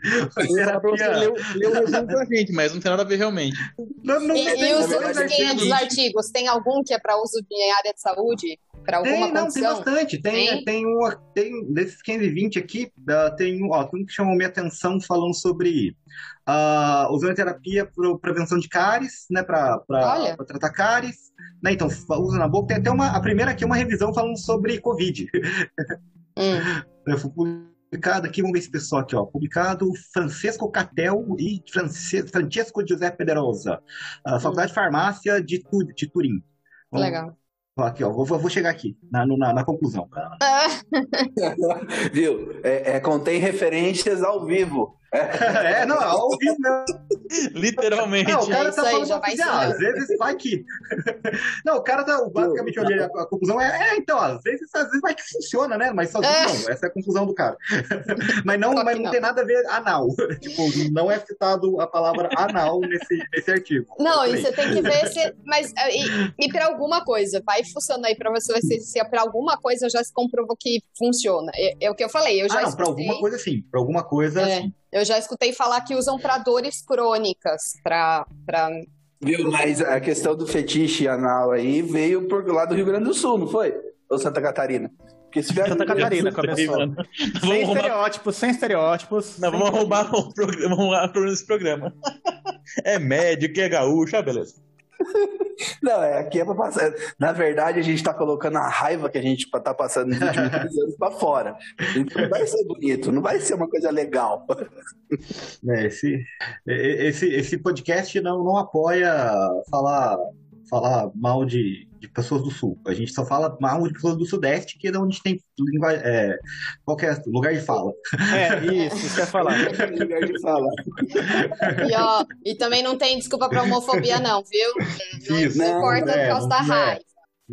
terapia.
Leu, leu pra gente, mas não tem nada a ver realmente.
Não, não e, tem, e os, os artigos, tem algum que é para uso em área de saúde? Para alguma
tem, não, condição? tem bastante. Tem, tem? tem, um, tem desses 520 aqui, tem, ó, tem um que chamou minha atenção falando sobre uh, usando terapia para prevenção de cáries, né, para tratar cáries. Né, então, usa na boca. Tem até uma, a primeira aqui é uma revisão falando sobre Covid. Hum. Foi publicado aqui, vamos ver esse pessoal aqui, ó. Publicado Francesco Catel e Francesco Giuseppe De Rosa, a Faculdade hum. de Farmácia de, de Turim.
Vamos, Legal.
Aqui, ó, vou, vou chegar aqui na, na, na conclusão.
Viu? É, é, contém referências ao vivo.
É, não, ao vivo mesmo.
Literalmente.
Não, o cara tá falando assim, ah, às vezes vai que. Não, o cara tá. Basicamente, a, a conclusão é, é, então, às vezes, às vezes vai que funciona, né? Mas sozinho é. não. Essa é a conclusão do cara. mas não, mas não, não, tem nada a ver anal. tipo, não é citado a palavra anal nesse, nesse artigo.
Não, e você tem que ver se. Mas, e, e pra alguma coisa, vai funcionando aí pra você ver se, se pra alguma coisa já se comprovou que funciona. É, é o que eu falei. Eu já
ah, não, pra alguma coisa sim. Pra alguma coisa é. sim.
Eu já escutei falar que usam para dores crônicas, para pra...
Viu, mas a questão do fetiche anal aí veio por lá do Rio Grande do Sul, não foi? Ou Santa Catarina?
Porque se Santa Catarina começou. sem estereótipos, sem estereótipos.
Não, vamos roubar o programa, vamos roubar esse programa. É médico, é gaúcho, ah, beleza.
Não, é aqui é pra passar. Na verdade, a gente tá colocando a raiva que a gente tá passando nos últimos anos pra fora. Então não vai ser bonito, não vai ser uma coisa legal.
É, esse, esse, esse podcast não, não apoia falar, falar mal de, de pessoas do sul. A gente só fala mal de pessoas do sudeste, que é onde tem linguagem, é, qualquer lugar de fala.
É, isso, isso quer falar. lugar de fala.
E, ó, e também não tem desculpa pra homofobia, não, viu? Não, isso, não importa é, por causa da é. raiva.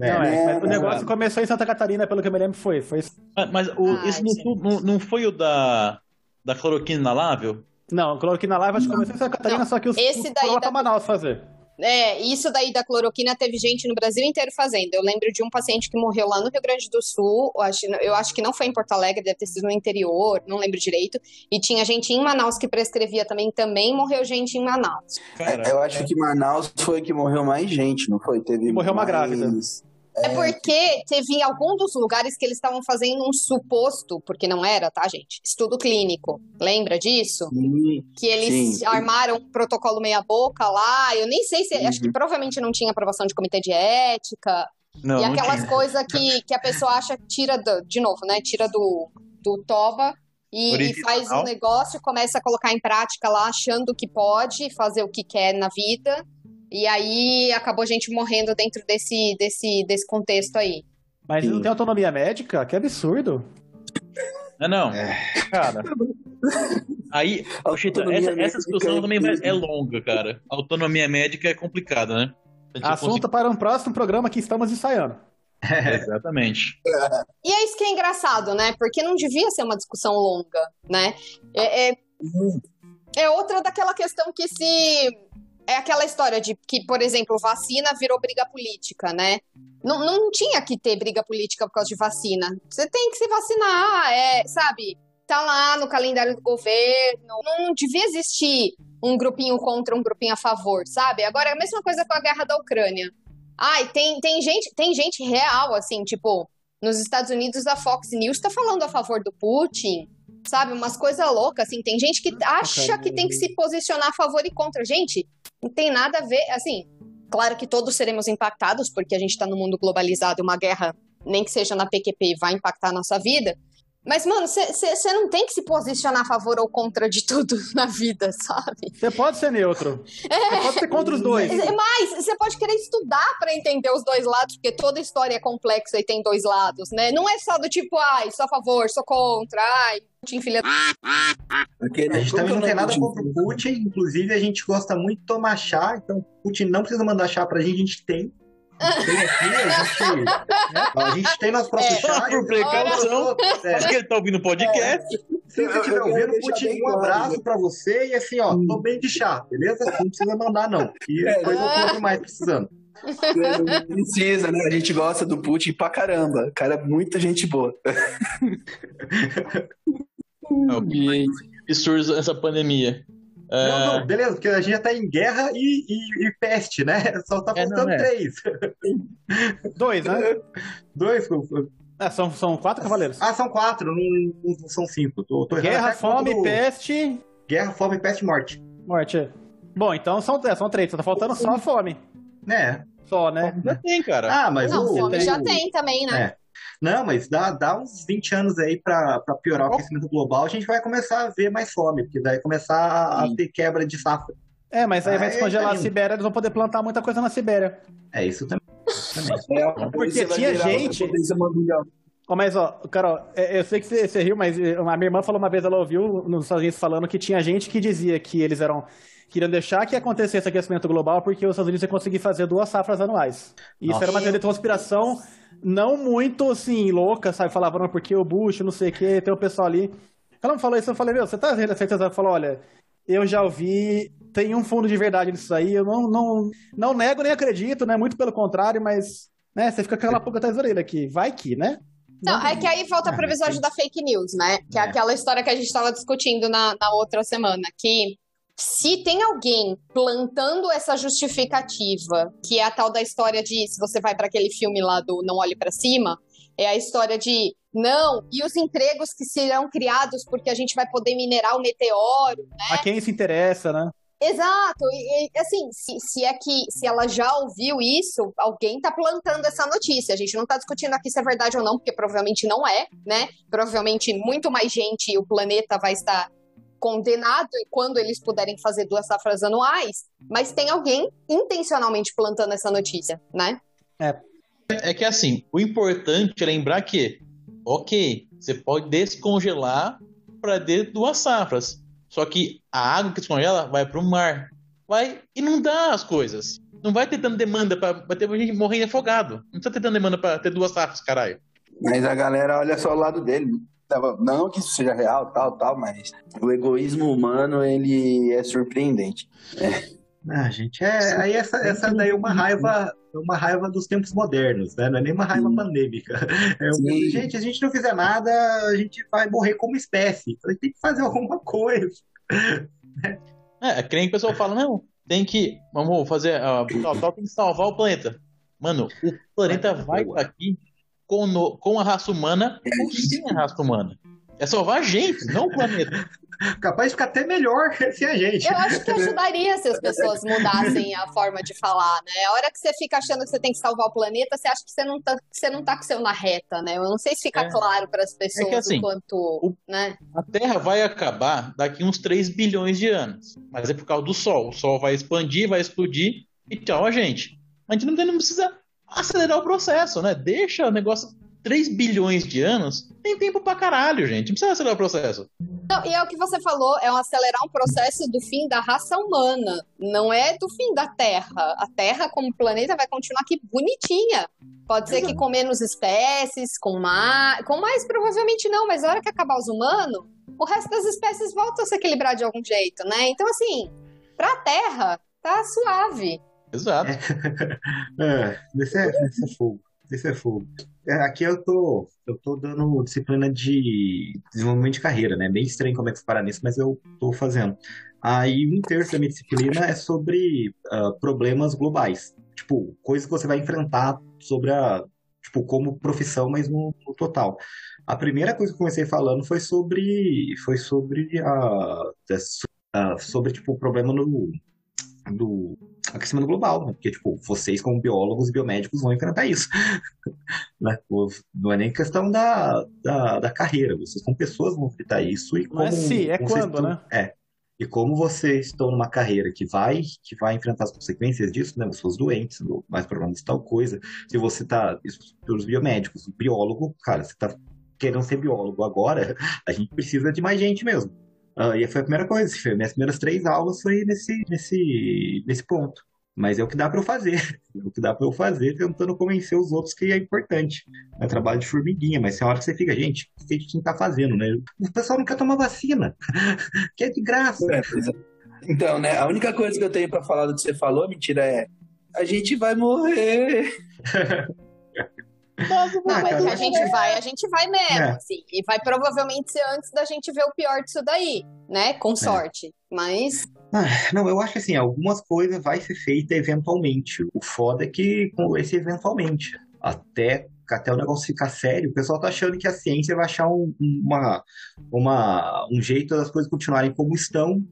É, não, é, mas o negócio começou em Santa Catarina, pelo que eu me lembro, foi. foi...
Mas, mas o, ah, esse não, não, foi o da, da cloroquina inalável?
Não, cloroquina live acho que começou em Santa Catarina, não. só que os,
Esse daí
da... Manaus fazer.
É, isso daí da cloroquina teve gente no Brasil inteiro fazendo. Eu lembro de um paciente que morreu lá no Rio Grande do Sul, eu acho, eu acho que não foi em Porto Alegre, deve ter sido no interior, não lembro direito. E tinha gente em Manaus que prescrevia também, também morreu gente em Manaus.
É, eu acho que Manaus foi que morreu mais gente, não foi? Teve
morreu
mais...
uma grávida.
É, porque teve em algum dos lugares que eles estavam fazendo um suposto, porque não era, tá, gente? Estudo clínico. Lembra disso?
Sim,
que eles
sim.
armaram um protocolo meia-boca lá. Eu nem sei se. Uhum. Acho que provavelmente não tinha aprovação de comitê de ética. Não, e aquelas coisas que, que a pessoa acha que tira do, de novo, né? Tira do, do toba e, e, faz um negócio, começa a colocar em prática lá, achando que pode fazer o que quer na vida. E aí acabou a gente morrendo dentro desse, desse, desse contexto aí.
Mas Sim. não tem autonomia médica? Que absurdo.
Não, não. É. Cara. Aí, Chita, essa, essa discussão também é longa, cara. Autonomia médica é complicada, né?
Assunto conseguir... para um próximo programa que estamos ensaiando.
É, exatamente.
E é isso que é engraçado, né? Porque não devia ser uma discussão longa, né? É, é, é outra daquela questão que se é aquela história de que, por exemplo, vacina virou briga política, né? Não, não tinha que ter briga política por causa de vacina. Você tem que se vacinar, é, sabe? Tá lá no calendário do governo. Não devia existir um grupinho contra um grupinho a favor, sabe? Agora é a mesma coisa com a guerra da Ucrânia. Ai, tem, tem gente, tem gente real, assim, tipo, nos Estados Unidos a Fox News tá falando a favor do Putin, sabe? Umas coisas loucas, assim. Tem gente que acha que tem que se posicionar a favor e contra. Gente, não tem nada a ver, assim, claro que todos seremos impactados, porque a gente está no mundo globalizado, uma guerra, nem que seja na PQP, vai impactar a nossa vida. Mas, mano, você não tem que se posicionar a favor ou contra de tudo na vida, sabe?
Você pode ser neutro. Você é. pode ser contra os dois.
Mas você pode querer estudar para entender os dois lados, porque toda história é complexa e tem dois lados, né? Não é só do tipo, ai, sou a favor, sou contra, ai, Putin, filha.
Okay, a gente também não tem nada contra o Putin, inclusive a gente gosta muito de tomar chá, então Putin não precisa mandar chá pra gente, a gente tem. Tem aqui, a gente, né? a gente tem nosso próprio é, chá.
Por precaução, é. acho que ele tá ouvindo podcast. É.
Se você estiver ouvindo, Putin, um abraço pra você e assim, ó, tô bem de chá, beleza? Não precisa mandar, não. E depois eu compro mais precisando.
Não precisa, né? A gente gosta do Putin pra caramba. Cara, é muita gente boa.
Absurdo essa pandemia.
Não, não, beleza, porque a gente já tá em guerra e, e, e peste, né? Só tá faltando é, é. três.
Dois, né?
Dois.
É, são, são quatro cavaleiros.
Ah, são quatro, não, não são cinco. Tô,
tô Guerra, fome, do... peste.
Guerra, fome, peste e morte.
Morte. É. Bom, então são, é, são três, tá faltando só a fome.
Né?
Só, né?
Já tem, cara.
Ah, mas
não,
o,
fome já tem também, né? É.
Não, mas dá, dá uns 20 anos aí para piorar o aquecimento global, a gente vai começar a ver mais fome, porque daí começar a, ter quebra de safra.
É, mas aí, vai descongelar tá a Sibéria, eles vão poder plantar muita coisa na Sibéria.
É, isso também.
É, porque tinha gente. Oh, mas, ó, Carol, é, eu sei que você, você riu, mas a minha irmã falou uma vez, ela ouviu nos Estados Unidos falando que tinha gente que dizia que eles eram queriam deixar que acontecesse aquecimento global porque os Estados Unidos iam conseguir fazer duas safras anuais. E isso era uma teoria de conspiração não muito, assim, louca, sabe? Falava, não, porque o Bush, não sei o quê, tem o pessoal ali. Ela me falou isso, eu falei, meu, você tá certeza? Ela falou, olha, eu já ouvi, tem um fundo de verdade nisso aí, eu não, não, não nego nem acredito, né? Muito pelo contrário, mas, né, você fica com aquela pouca atrás da orelha aqui, vai que, né?
Não, é que aí volta para o episódio da fake news, né? Que é, é aquela história que a gente estava discutindo na, na outra semana, que se tem alguém plantando essa justificativa, que é a tal da história de se você vai para aquele filme lá do Não Olhe para Cima, é a história de não, e os empregos que serão criados porque a gente vai poder minerar o meteoro, né?
A quem se interessa, né?
Exato, e, e assim, se, se, é que se ela já ouviu isso, alguém tá plantando essa notícia. A gente não tá discutindo aqui se é verdade ou não, porque provavelmente não é, né? Provavelmente muito mais gente e o planeta vai estar condenado e quando eles puderem fazer duas safras anuais, mas tem alguém intencionalmente plantando essa notícia, né?
É. É que assim, o importante é lembrar que, ok, você pode descongelar para ter duas safras. Só que a água que descongela vai para o mar. Vai inundar as coisas. Não vai ter tanta demanda para ter gente morrendo afogado. Não precisa ter tanta demanda para ter duas safras, caralho.
Mas a galera olha só o lado dele. Tava, não que isso seja real, tal, tal, mas o egoísmo humano, ele é surpreendente. É.
Ah, gente, é, aí essa, essa daí é uma raiva, uma raiva dos tempos modernos, né? Não é nem uma raiva Sim. pandêmica. É um, gente, se a gente não fizer nada, a gente vai morrer como espécie. Então a gente tem que fazer alguma coisa.
É, é que o pessoal fala, não, tem que, vamos fazer, uh, tal, tem que salvar o planeta. Mano, o planeta vai estar aqui com, no, com a raça humana ou sem a raça humana. É salvar a gente, não o planeta.
Capaz de ficar até melhor se a gente.
Eu acho que ajudaria se as pessoas mudassem a forma de falar, né? A hora que você fica achando que você tem que salvar o planeta, você acha que você não tá, você não tá com o seu na reta, né? Eu não sei se fica é. claro para as pessoas é que, assim, o quanto. O, né?
A Terra vai acabar daqui uns 3 bilhões de anos. Mas é por causa do Sol. O Sol vai expandir, vai explodir e tchau a gente. A gente não, não precisa acelerar o processo, né? Deixa o negócio 3 bilhões de anos, tem tempo pra caralho, gente. Não precisa acelerar o processo.
Não, e é o que você falou, é um acelerar um processo do fim da raça humana. Não é do fim da Terra. A Terra, como planeta, vai continuar aqui bonitinha. Pode ser que com menos espécies, com mais. Com mais, provavelmente não, mas na hora que acabar os humanos, o resto das espécies voltam a se equilibrar de algum jeito, né? Então, assim, pra Terra, tá suave.
Exato.
É, é esse é, esse é fogo. Esse é fogo. É, aqui eu tô, eu tô dando disciplina de desenvolvimento de carreira, né? Bem estranho como é que se para nisso, mas eu tô fazendo. Aí um terço da minha disciplina é sobre uh, problemas globais. Tipo, coisas que você vai enfrentar sobre a. Tipo, como profissão, mas no, no total. A primeira coisa que eu comecei falando foi sobre. Foi sobre a. Uh, sobre, tipo, o problema no, do aquecimento global, né? porque tipo, vocês como biólogos e biomédicos vão enfrentar isso. né? Não é nem questão da, da, da, carreira, vocês como pessoas vão enfrentar isso e como...
É se, é quando, estão, né?
É. E como vocês estão numa carreira que vai, que vai enfrentar as consequências disso, né? Pessoas doentes, mais problemas de tal coisa. Se você tá, isso pelos biomédicos, biólogo, cara, você tá querendo ser biólogo agora, a gente precisa de mais gente mesmo. Uh, e foi a primeira coisa, foi, minhas primeiras três aulas foi nesse, nesse, nesse ponto. Mas é o que dá para eu fazer. É o que dá para eu fazer tentando convencer os outros que é importante. É trabalho de formiguinha, mas tem hora que você fica, gente, o que a gente tá fazendo, né? O pessoal não quer tomar vacina, que é de graça. É, é,
então, né, a única coisa que eu tenho para falar do que você falou, mentira, é a gente vai morrer.
Nossa, não, mas que a gente vai, a gente vai mesmo, é. assim. E vai provavelmente ser antes da gente ver o pior disso daí, né? Com é. sorte. É. Mas.
Ah, não, eu acho que assim, algumas coisas vai ser feita eventualmente. O foda é que com esse eventualmente. Até até o negócio ficar sério, o pessoal tá achando que a ciência vai achar um, uma, uma, um jeito das coisas continuarem como estão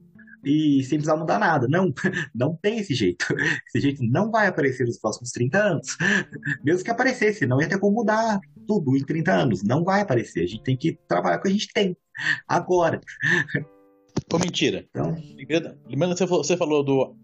e sem precisar mudar nada. Não, não tem esse jeito. Esse jeito não vai aparecer nos próximos 30 anos. Mesmo que aparecesse, não ia ter como mudar tudo em 30 anos. Não vai aparecer. A gente tem que trabalhar com o que a gente tem. Agora.
Pô, mentira. Então... Lembrando que você falou do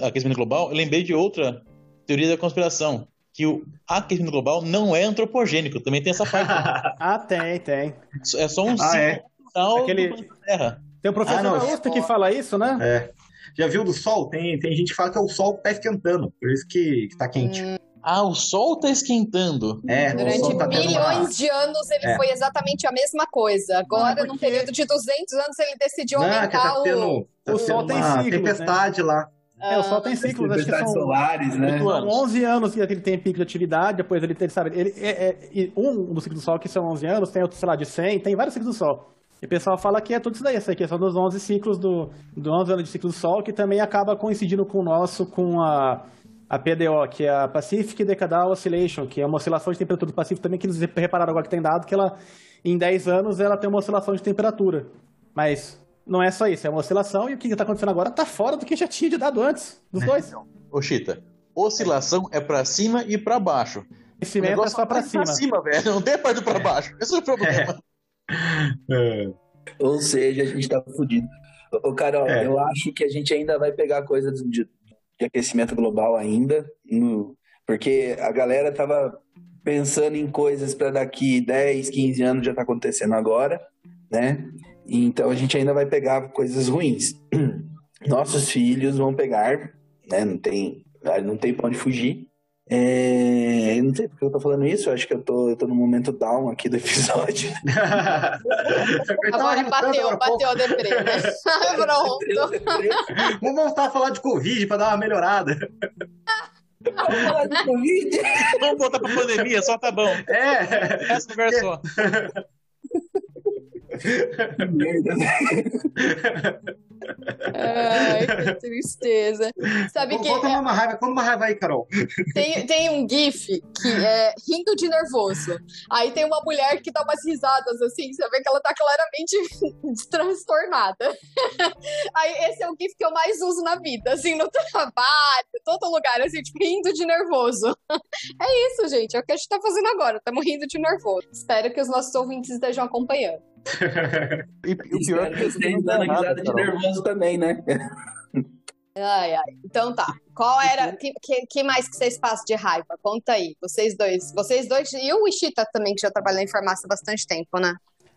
aquecimento global, eu lembrei de outra teoria da conspiração. Que o aquecimento global não é antropogênico, também tem essa parte.
ah, tem, tem.
É só um ah, é.
Aquele... do Terra. Tem um professor ah, não, da USP que fala isso, né?
É. Já viu do sol? Tem, tem gente que fala que é o sol que tá esquentando, por isso que, que tá quente. Hum.
Ah, o sol tá esquentando.
É, Durante tá bilhões uma... de anos ele é. foi exatamente a mesma coisa. Agora, ah, porque... num período de 200 anos, ele decidiu não, aumentar tá tendo,
tá o... o sol tem ciclos, tempestade né? lá.
É, o Sol tem ciclos,
acho que são
solares,
né?
11 anos que ele tem pico de atividade, depois ele tem, sabe, ele, é, é, um dos ciclos do Sol que são 11 anos, tem outro, sei lá, de 100, tem vários ciclos do Sol. E o pessoal fala que é tudo isso daí, essa questão dos 11 ciclos do, do 11 anos de ciclo do Sol, que também acaba coincidindo com o nosso, com a, a PDO, que é a Pacific Decadal Oscillation, que é uma oscilação de temperatura do Pacífico também, que eles repararam agora que tem dado que ela, em 10 anos, ela tem uma oscilação de temperatura. Mas não é só isso, é uma oscilação, e o que está acontecendo agora está fora do que já tinha de dado antes, dos é. dois.
Ô, Chita, oscilação é para cima e para baixo.
Crescimento é só para cima.
Pra cima, velho. Não tem parte para baixo. Esse é o problema. É.
É. Ou seja, a gente tá fudido. Ô, Carol, é. eu acho que a gente ainda vai pegar coisa de, de aquecimento global ainda, no, porque a galera tava pensando em coisas para daqui 10, 15 anos já tá acontecendo agora, né? Então a gente ainda vai pegar coisas ruins. Nossos filhos vão pegar, né? Não tem, não tem pra onde fugir, É... Não sei porque eu tô falando isso, eu acho que eu tô, eu tô no momento down aqui do episódio.
agora bateu, bateu a deprê, né? Pronto.
Vamos voltar a falar de Covid pra dar uma melhorada.
Vamos falar de Covid?
Vamos voltar pra pandemia, só tá bom.
É.
Essa conversa só.
Merda.
Ai, que tristeza. Sabe que.
Volta uma raiva, conta uma raiva aí, Carol.
Tem, tem um GIF que é rindo de nervoso. Aí tem uma mulher que dá umas risadas assim, você vê que ela tá claramente transtornada. Aí esse é o GIF que eu mais uso na vida, assim, no trabalho, todo lugar, assim, tipo, rindo de nervoso. É isso, gente, é o que a gente tá fazendo agora, estamos rindo de nervoso. Espero que os nossos ouvintes estejam acompanhando.
E, o pior é que você dando risada de nervoso também, né?
Ai, ai. Então tá. Qual era. Que, que, que, mais que vocês passam de raiva? Conta aí. Vocês dois. Vocês dois. E o Ishita também, que já trabalhou em farmácia há bastante tempo, né?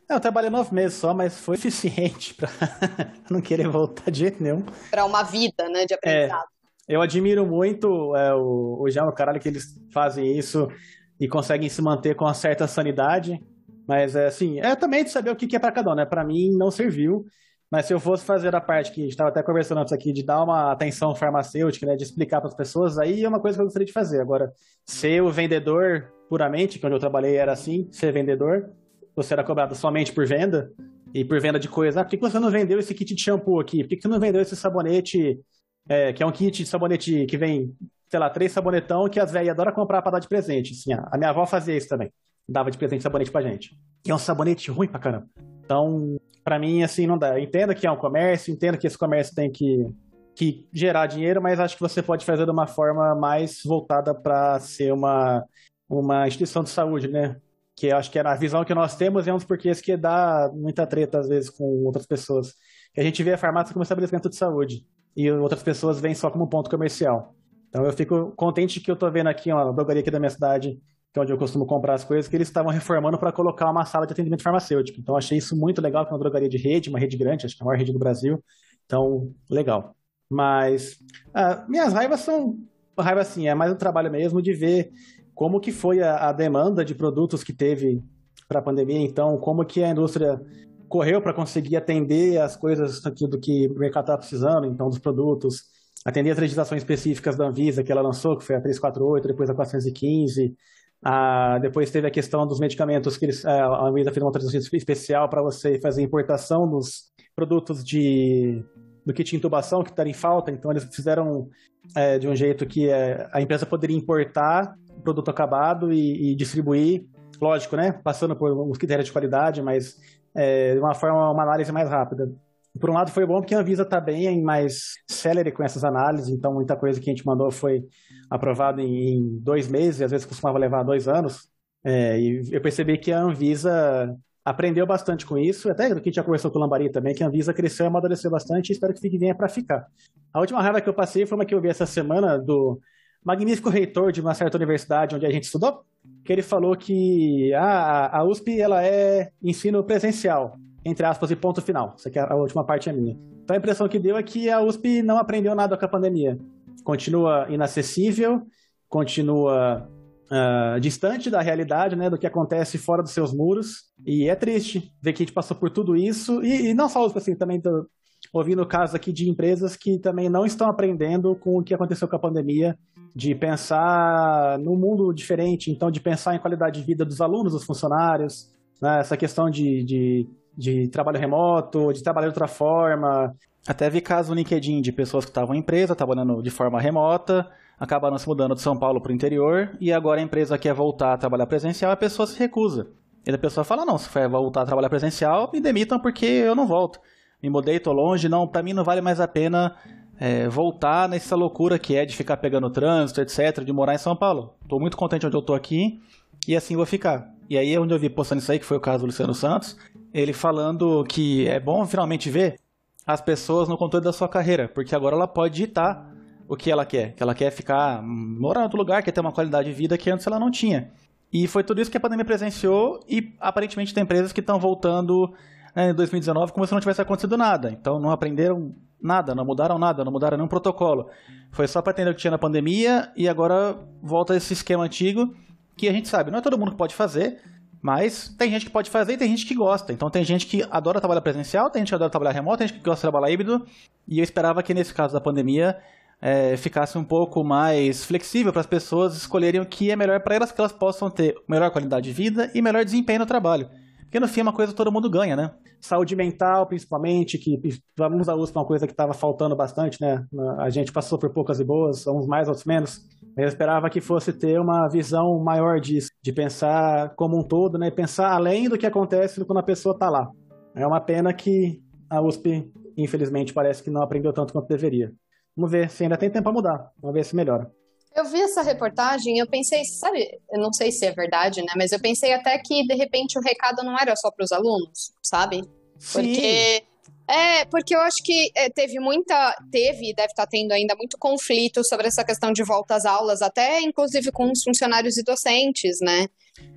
Eu trabalhei nove meses só, mas foi suficiente pra não querer voltar de jeito nenhum.
Pra uma vida, né, de aprendizado.
É, eu admiro muito é, o, o Jean, o caralho, que eles fazem isso e conseguem se manter com uma certa sanidade. Mas, é, assim, é também de saber o que é para cada um, né? Para mim, não serviu. Mas se eu fosse fazer a parte que a gente estava até conversando antes aqui, de dar uma atenção farmacêutica, né, de explicar para as pessoas, aí é uma coisa que eu gostaria de fazer. Agora, ser o vendedor puramente, que onde eu trabalhei era assim, ser vendedor, você era cobrado somente por venda, e por venda de coisa. Ah, por que você não vendeu esse kit de shampoo aqui? Por que você não vendeu esse sabonete, é, que é um kit de sabonete que vem, sei lá, três sabonetão que as velhas adoram comprar para dar de presente. Assim, a minha avó fazia isso também dava de presente sabonete pra gente. E é um sabonete ruim pra caramba. Então, para mim, assim, não dá. Eu entendo que é um comércio, entendo que esse comércio tem que, que gerar dinheiro, mas acho que você pode fazer de uma forma mais voltada para ser uma, uma instituição de saúde, né? Que eu acho que é a visão que nós temos é um dos porquês que dá muita treta, às vezes, com outras pessoas. Que a gente vê a farmácia como estabelecimento de saúde e outras pessoas veem só como ponto comercial. Então eu fico contente que eu tô vendo aqui, ó, a drogaria aqui da minha cidade, que é onde eu costumo comprar as coisas, que eles estavam reformando para colocar uma sala de atendimento farmacêutico. Então, achei isso muito legal, que é uma drogaria de rede, uma rede grande, acho que é a maior rede do Brasil. Então, legal. Mas, ah, minhas raivas são, raiva assim, é mais um trabalho mesmo de ver como que foi a, a demanda de produtos que teve para a pandemia, então, como que a indústria correu para conseguir atender as coisas do que o mercado estava precisando, então, dos produtos, atender as legislações específicas da Anvisa que ela lançou, que foi a 348, depois a 415, ah, depois teve a questão dos medicamentos que eles, ah, a Anvisa fez uma autorização especial para você fazer importação dos produtos de do kit de intubação que estaria em falta. Então eles fizeram é, de um jeito que é, a empresa poderia importar o produto acabado e, e, distribuir, lógico, né? Passando por uns critérios de qualidade, mas é, de uma forma, uma análise mais rápida. Por um lado foi bom porque a Anvisa está bem mais célere com essas análises, então muita coisa que a gente mandou foi aprovada em, em dois meses, às vezes costumava levar dois anos. É, e eu percebi que a Anvisa aprendeu bastante com isso, até que a gente já conversou com o Lambari também, que a Anvisa cresceu e amadureceu bastante e espero que fique bem para ficar. A última raiva que eu passei foi uma que eu vi essa semana do magnífico reitor de uma certa universidade onde a gente estudou, que ele falou que ah, a USP ela é ensino presencial entre aspas, e ponto final. Isso aqui é a última parte é minha. Então a impressão que deu é que a USP não aprendeu nada com a pandemia. Continua inacessível, continua uh, distante da realidade, né, do que acontece fora dos seus muros. E é triste ver que a gente passou por tudo isso. E, e não só a USP, assim, também tô ouvindo casos aqui de empresas que também não estão aprendendo com o que aconteceu com a pandemia, de pensar num mundo diferente, então de pensar em qualidade de vida dos alunos, dos funcionários, né, essa questão de, de de trabalho remoto, de trabalhar de outra forma. Até vi casos no LinkedIn de pessoas que estavam em empresa, trabalhando de forma remota, acabaram se mudando de São Paulo para o interior, e agora a empresa quer voltar a trabalhar presencial, a pessoa se recusa. E a pessoa fala, não, se for voltar a trabalhar presencial, me demitam porque eu não volto. Me mudei, tô longe, não, para mim não vale mais a pena é, voltar nessa loucura que é de ficar pegando trânsito, etc., de morar em São Paulo. Tô muito contente onde eu tô aqui, e assim vou ficar. E aí, onde eu vi postando isso aí, que foi o caso do Luciano Santos, ele falando que é bom finalmente ver as pessoas no controle da sua carreira, porque agora ela pode ditar o que ela quer, que ela quer ficar morar em outro lugar, quer ter uma qualidade de vida que antes ela não tinha. E foi tudo isso que a pandemia presenciou e aparentemente tem empresas que estão voltando né, em 2019 como se não tivesse acontecido nada. Então não aprenderam Nada, não mudaram nada, não mudaram nenhum protocolo. Foi só para atender o que tinha na pandemia e agora volta esse esquema antigo que a gente sabe, não é todo mundo que pode fazer, mas tem gente que pode fazer e tem gente que gosta. Então tem gente que adora trabalhar presencial, tem gente que adora trabalhar remoto, tem gente que gosta de trabalhar híbrido. E eu esperava que nesse caso da pandemia é, ficasse um pouco mais flexível para as pessoas escolherem o que é melhor para elas, que elas possam ter melhor qualidade de vida e melhor desempenho no trabalho. Porque no fim é uma coisa que todo mundo ganha, né? Saúde mental, principalmente, que os alunos da USP uma coisa que estava faltando bastante, né? A gente passou por poucas e boas, uns mais, outros menos. Eu esperava que fosse ter uma visão maior disso, de pensar como um todo, né? Pensar além do que acontece quando a pessoa está lá. É uma pena que a USP, infelizmente, parece que não aprendeu tanto quanto deveria. Vamos ver se ainda tem tempo para mudar. Vamos ver se melhora.
Eu vi essa reportagem e eu pensei, sabe, eu não sei se é verdade, né? Mas eu pensei até que de repente o recado não era só para os alunos, sabe?
Sim.
Porque é, porque eu acho que é, teve muita, teve e deve estar tá tendo ainda muito conflito sobre essa questão de volta às aulas, até inclusive com os funcionários e docentes, né?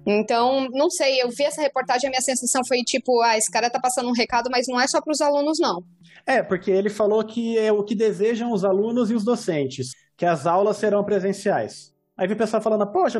Então, não sei, eu vi essa reportagem, a minha sensação foi tipo, ah, esse cara tá passando um recado, mas não é só para os alunos, não.
É, porque ele falou que é o que desejam os alunos e os docentes, que as aulas serão presenciais. Aí vi o pessoal falando, poxa,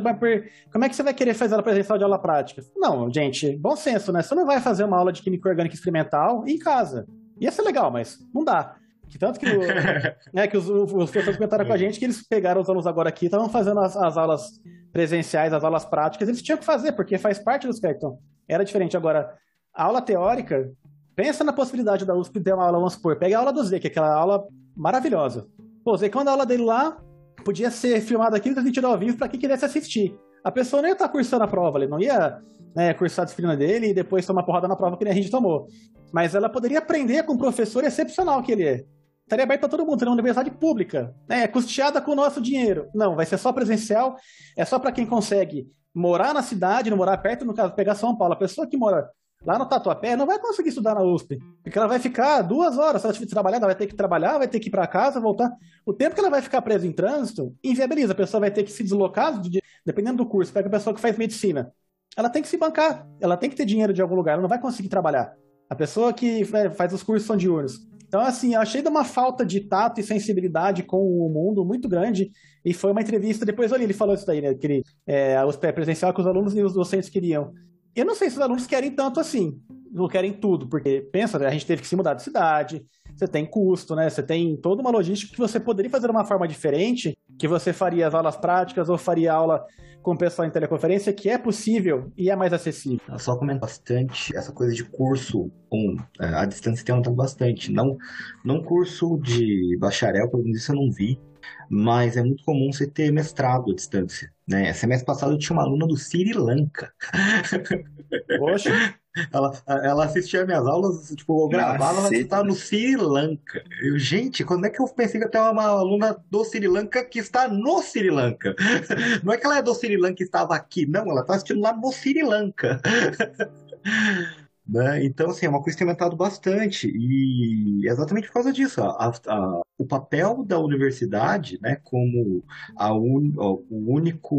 como é que você vai querer fazer ela presencial de aula prática? Não, gente, bom senso, né? Você não vai fazer uma aula de química orgânica experimental em casa. Ia ser legal, mas não dá. Que tanto que, o, né, que os, os professores comentaram com a gente que eles pegaram os alunos agora aqui, estavam fazendo as, as, aulas presenciais, as aulas práticas, eles tinham que fazer, porque faz parte do espectro. Era diferente. Agora, a aula teórica, pensa na possibilidade da USP ter uma aula, vamos supor, pega a aula do Z, que é aquela aula maravilhosa. Pô, Zé, quando a aula dele lá podia ser filmada aqui e transmitida ao vivo para quem quisesse assistir. A pessoa não ia estar tá cursando a prova, ele não ia né, cursar a disciplina dele e depois tomar porrada na prova que nem a gente tomou. Mas ela poderia aprender com um professor excepcional que ele é. Estaria aberto para todo mundo, seria uma universidade pública, né, custeada com o nosso dinheiro. Não, vai ser só presencial, é só para quem consegue morar na cidade, não morar perto, no caso, pegar São Paulo. A pessoa que mora lá no Tatuapé não vai conseguir estudar na USP, porque ela vai ficar duas horas, se ela tiver que trabalhar, ela vai ter que trabalhar, vai ter que ir para casa, voltar. O tempo que ela vai ficar presa em trânsito, inviabiliza. A pessoa vai ter que se deslocar, dependendo do curso. Pega a pessoa que faz medicina. Ela tem que se bancar, ela tem que ter dinheiro de algum lugar, ela não vai conseguir trabalhar. A pessoa que faz os cursos são diurnos. Então, assim, eu achei de uma falta de tato e sensibilidade com o mundo muito grande. E foi uma entrevista, depois ali ele falou isso daí, né? Que ele, é, a USP é presencial que os alunos e os docentes queriam. Eu não sei se os alunos querem tanto assim, não querem tudo, porque pensa, né, a gente teve que se mudar de cidade, você tem custo, né? Você tem toda uma logística que você poderia fazer de uma forma diferente, que você faria as aulas práticas ou faria aula com o pessoal em teleconferência, que é possível e é mais acessível.
Eu só comento bastante essa coisa de curso um, é, a distância tem aumentado bastante. Não, não curso de bacharel, pelo menos isso eu não vi, mas é muito comum você ter mestrado à distância. Né? Semestre passado eu tinha uma aluna do Sri Lanka.
Poxa!
Ela, ela assistia minhas aulas, tipo, eu gravava, ela estava no Sri Lanka. Eu, gente, quando é que eu pensei que eu tenho uma aluna do Sri Lanka que está no Sri Lanka? Não é que ela é do Sri Lanka e estava aqui, não, ela está assistindo lá no Sri Lanka. Né? Então, assim, é uma coisa que tem aumentado bastante, e exatamente por causa disso. A, a, o papel da universidade, né, como a un, o único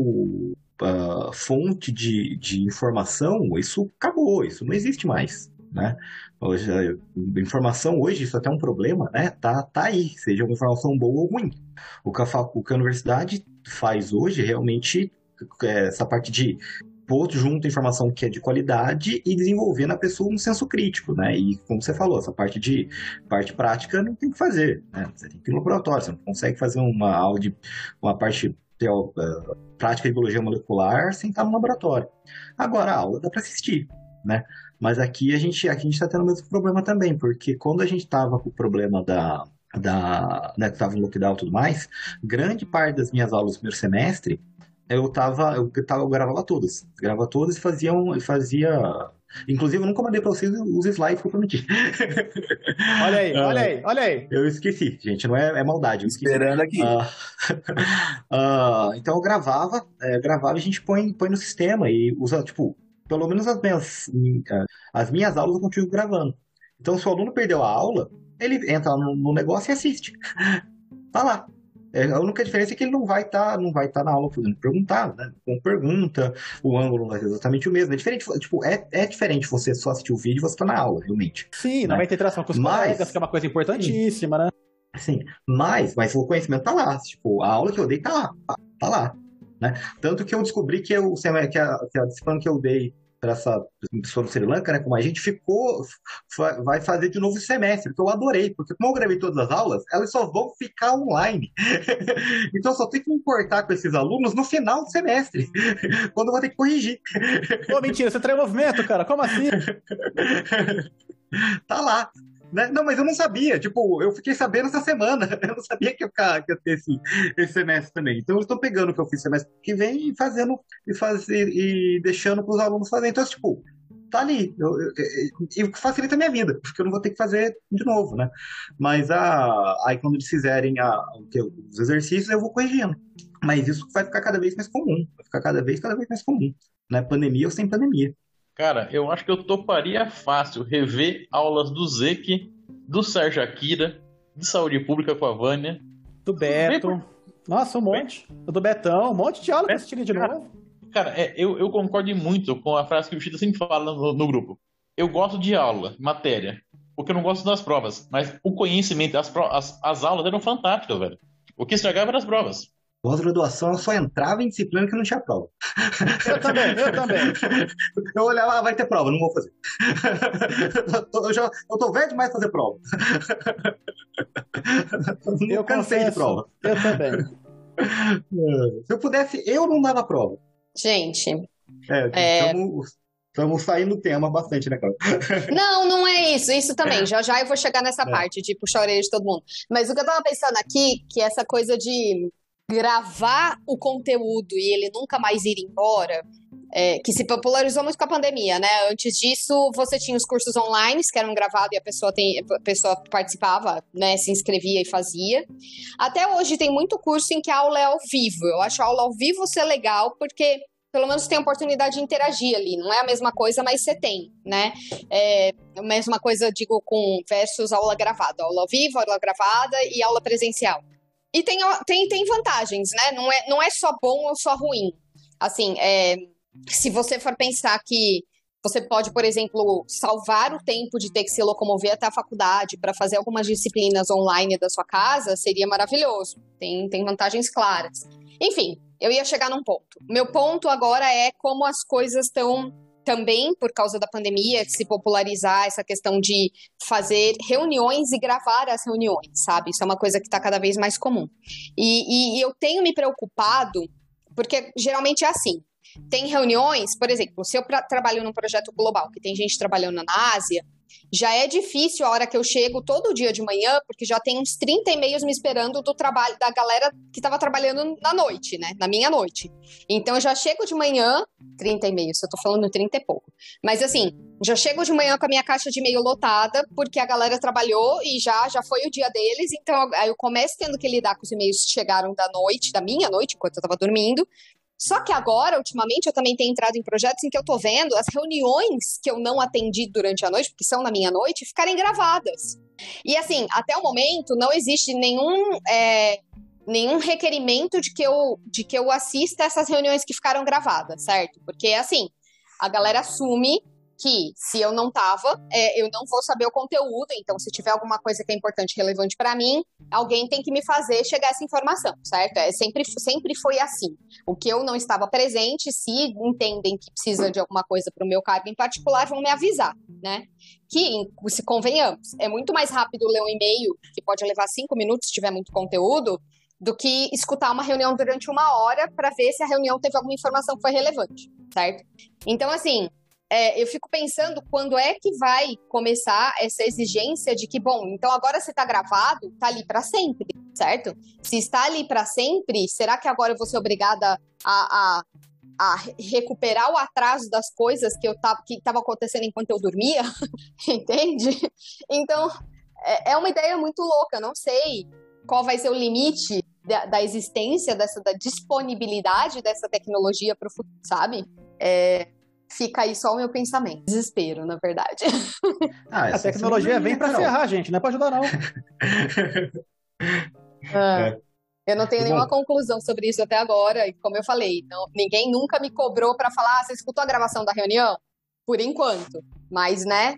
uh, fonte de, de informação, isso acabou, isso não existe mais. Né? Hoje, a informação hoje, isso é até um problema, né? Tá, tá aí, seja uma informação boa ou ruim. O que a, o que a universidade faz hoje realmente é essa parte de pôr junto informação que é de qualidade e desenvolver na pessoa um senso crítico, né? E como você falou, essa parte de parte prática não tem que fazer, né? Você tem que ir no laboratório, você não consegue fazer uma aula de uma parte teo, uh, prática de biologia molecular sem estar no laboratório. Agora a aula dá para assistir, né? Mas aqui a gente aqui a gente está tendo o mesmo problema também, porque quando a gente estava com o problema da da, né, que estava em lockdown e tudo mais, grande parte das minhas aulas do primeiro semestre eu tava, eu, tava, eu gravava todas. Gravava todas e fazia, um, fazia Inclusive, eu nunca mandei pra vocês os slides que eu prometi.
Olha aí, uh, olha aí, olha aí.
Eu esqueci, gente, não é, é maldade.
Esperando aqui. Uh,
uh, então eu gravava, é, gravava e a gente põe, põe no sistema e usa, tipo, pelo menos as minhas, as minhas aulas eu continuo gravando. Então, se o aluno perdeu a aula, ele entra no, no negócio e assiste. Tá lá. É, a única diferença é que ele não vai estar tá, não vai tá na aula fazendo perguntar, né? Com pergunta, o ângulo não vai ser exatamente o mesmo. É diferente, tipo, é, é diferente você só assistir o vídeo e você tá na aula, realmente.
Sim, né? não vai ter interação com os mas, colegas, que é uma coisa importantíssima, sim. né?
Sim, mas, mas o conhecimento tá lá. Tipo, a aula que eu dei tá lá, tá, tá lá. Né? Tanto que eu descobri que, eu, que, a, que a disciplina que eu dei para essa pessoa do Sri Lanka, né, como a gente ficou, vai fazer de novo semestre, que eu adorei, porque como eu gravei todas as aulas, elas só vão ficar online. então eu só tenho que me importar com esses alunos no final do semestre, quando eu vou ter que corrigir.
Pô, mentira, você traz movimento, cara, como assim?
tá lá. Né? Não, mas eu não sabia. Tipo, eu fiquei sabendo essa semana. Eu não sabia que eu, que eu ter esse, esse semestre também. Então, eu estou pegando o que eu fiz semestre que vem e fazendo e, fazer, e deixando para os alunos fazerem. Então, tipo, tá ali. E facilita a minha vida, porque eu não vou ter que fazer de novo, né? Mas a, aí, quando eles fizerem a, os exercícios, eu vou corrigindo. Mas isso vai ficar cada vez mais comum. Vai ficar cada vez, cada vez mais comum. Né? Pandemia ou sem pandemia.
Cara, eu acho que eu toparia fácil rever aulas do Zeke, do Sérgio Akira, de saúde pública com a Vânia.
Do Beto. Nossa, um monte. Do Betão, um monte de aula que assistiria de
cara,
novo.
Cara, é, eu, eu concordo muito com a frase que o Chita sempre fala no, no grupo. Eu gosto de aula, matéria, porque eu não gosto das provas. Mas o conhecimento, as, as, as aulas eram fantásticas, velho. O que estragava eram as provas.
Pós-graduação eu só entrava em disciplina que não tinha prova.
Eu também, eu também.
Eu olhava, ah, vai ter prova, não vou fazer. Eu, já, eu tô velho demais pra fazer prova.
Eu cansei de prova. Eu também.
Se eu pudesse, eu não dava prova.
Gente.
É, é... Estamos saindo do tema bastante, né, Cláudia?
Não, não é isso. Isso também. Já já eu vou chegar nessa é. parte de puxar a orelha de todo mundo. Mas o que eu tava pensando aqui, que essa coisa de gravar o conteúdo e ele nunca mais ir embora, é, que se popularizou muito com a pandemia, né? Antes disso, você tinha os cursos online que eram gravados e a pessoa, tem, a pessoa participava, né? Se inscrevia e fazia. Até hoje tem muito curso em que a aula é ao vivo. Eu acho a aula ao vivo ser legal porque pelo menos tem a oportunidade de interagir ali. Não é a mesma coisa, mas você tem, né? É a mesma coisa, digo, com versus aula gravada. Aula ao vivo, aula gravada e aula presencial. E tem, tem, tem vantagens, né? Não é, não é só bom ou só ruim. Assim, é, se você for pensar que você pode, por exemplo, salvar o tempo de ter que se locomover até a faculdade para fazer algumas disciplinas online da sua casa, seria maravilhoso. Tem, tem vantagens claras. Enfim, eu ia chegar num ponto. Meu ponto agora é como as coisas estão também por causa da pandemia, se popularizar essa questão de fazer reuniões e gravar as reuniões, sabe? Isso é uma coisa que está cada vez mais comum. E, e, e eu tenho me preocupado, porque geralmente é assim. Tem reuniões, por exemplo, se eu pra, trabalho num projeto global, que tem gente trabalhando na Ásia, já é difícil a hora que eu chego todo dia de manhã, porque já tem uns 30 e-mails me esperando do trabalho da galera que estava trabalhando na noite, né? Na minha noite. Então eu já chego de manhã, 30 e-mails, eu tô falando 30 e pouco. Mas assim, já chego de manhã com a minha caixa de e-mail lotada, porque a galera trabalhou e já já foi o dia deles, então aí eu começo tendo que lidar com os e-mails que chegaram da noite, da minha noite, enquanto eu tava dormindo, só que agora, ultimamente, eu também tenho entrado em projetos em que eu tô vendo as reuniões que eu não atendi durante a noite, porque são na minha noite, ficarem gravadas. E assim, até o momento, não existe nenhum. É, nenhum requerimento de que, eu, de que eu assista essas reuniões que ficaram gravadas, certo? Porque, assim, a galera assume que se eu não tava, é, eu não vou saber o conteúdo, então se tiver alguma coisa que é importante, relevante para mim, alguém tem que me fazer chegar essa informação, certo? É, sempre, sempre foi assim. O que eu não estava presente, se entendem que precisa de alguma coisa para o meu cargo em particular, vão me avisar, né? Que, se convenhamos, é muito mais rápido ler um e-mail, que pode levar cinco minutos se tiver muito conteúdo, do que escutar uma reunião durante uma hora para ver se a reunião teve alguma informação que foi relevante, certo? Então, assim, é, eu fico pensando quando é que vai começar essa exigência de que, bom, então agora você está gravado, está ali para sempre, certo? Se está ali para sempre, será que agora eu vou ser obrigada a, a, a recuperar o atraso das coisas que eu que estava acontecendo enquanto eu dormia? Entende? Então, é, é uma ideia muito louca, não sei qual vai ser o limite da, da existência dessa da disponibilidade dessa tecnologia para o futuro, sabe? É, fica aí só o meu pensamento. Desespero, na verdade.
Ah, a tecnologia vem para ferrar gente, não é para ajudar, não.
é.
Eu não tenho nenhuma conclusão sobre isso até agora. E como eu falei, não, ninguém nunca me cobrou para falar, ah, você escutou a gravação da reunião? Por enquanto. Mas, né?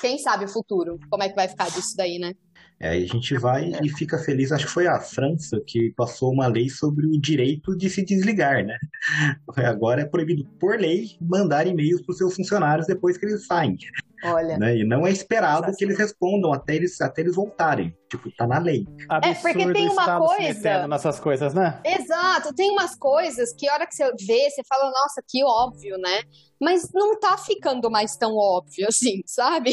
Quem sabe o futuro? Como é que vai ficar disso daí, né?
É, aí a gente vai e fica feliz. Acho que foi a França que passou uma lei sobre o direito de se desligar, né? Agora é proibido, por lei, mandar e-mails para os seus funcionários depois que eles saem.
Olha.
Né? E não é esperado que eles respondam até eles, até eles voltarem. Tipo, tá na lei.
Absurdo é, porque tem uma coisa.
nessas coisas, né?
Exato, tem umas coisas que a hora que você vê, você fala, nossa, que óbvio, né? Mas não tá ficando mais tão óbvio assim, sabe?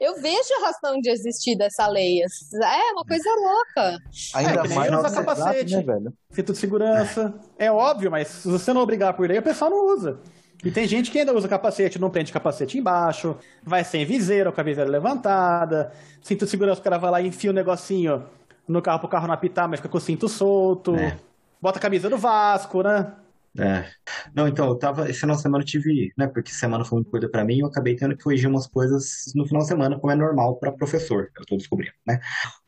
Eu vejo a razão de existir dessa lei. É uma coisa louca.
Ainda é, mais usa capacete, né, velho? Cinto de segurança. É. é óbvio, mas se você não obrigar por lei, o pessoal não usa. E tem gente que ainda usa capacete, não prende capacete embaixo, vai sem viseira, com a viseira levantada, cinto de segurança, o cara vai lá e enfia o um negocinho no carro pro carro não apitar, mas fica com o cinto solto. É. Bota a camisa do Vasco, né?
É. Não, então, eu tava. Esse final de semana eu tive. Né, porque semana foi muito coisa pra mim, eu acabei tendo que corrigir umas coisas no final de semana, como é normal pra professor, eu tô descobrindo, né?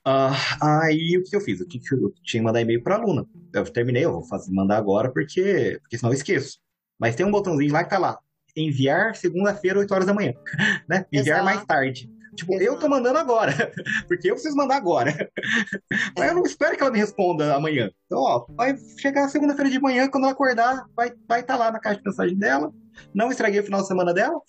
Uh, aí o que eu fiz? Eu tinha que mandar e-mail pra aluna. Eu terminei, eu vou fazer, mandar agora, porque, porque senão eu esqueço. Mas tem um botãozinho lá que tá lá. Enviar segunda-feira, 8 horas da manhã. Né? Enviar Exato. mais tarde. Tipo, Exato. eu tô mandando agora, porque eu preciso mandar agora. Mas eu não espero que ela me responda amanhã. Então, ó, vai chegar segunda-feira de manhã, quando ela acordar, vai estar vai tá lá na caixa de mensagem dela. Não estraguei o final de semana dela.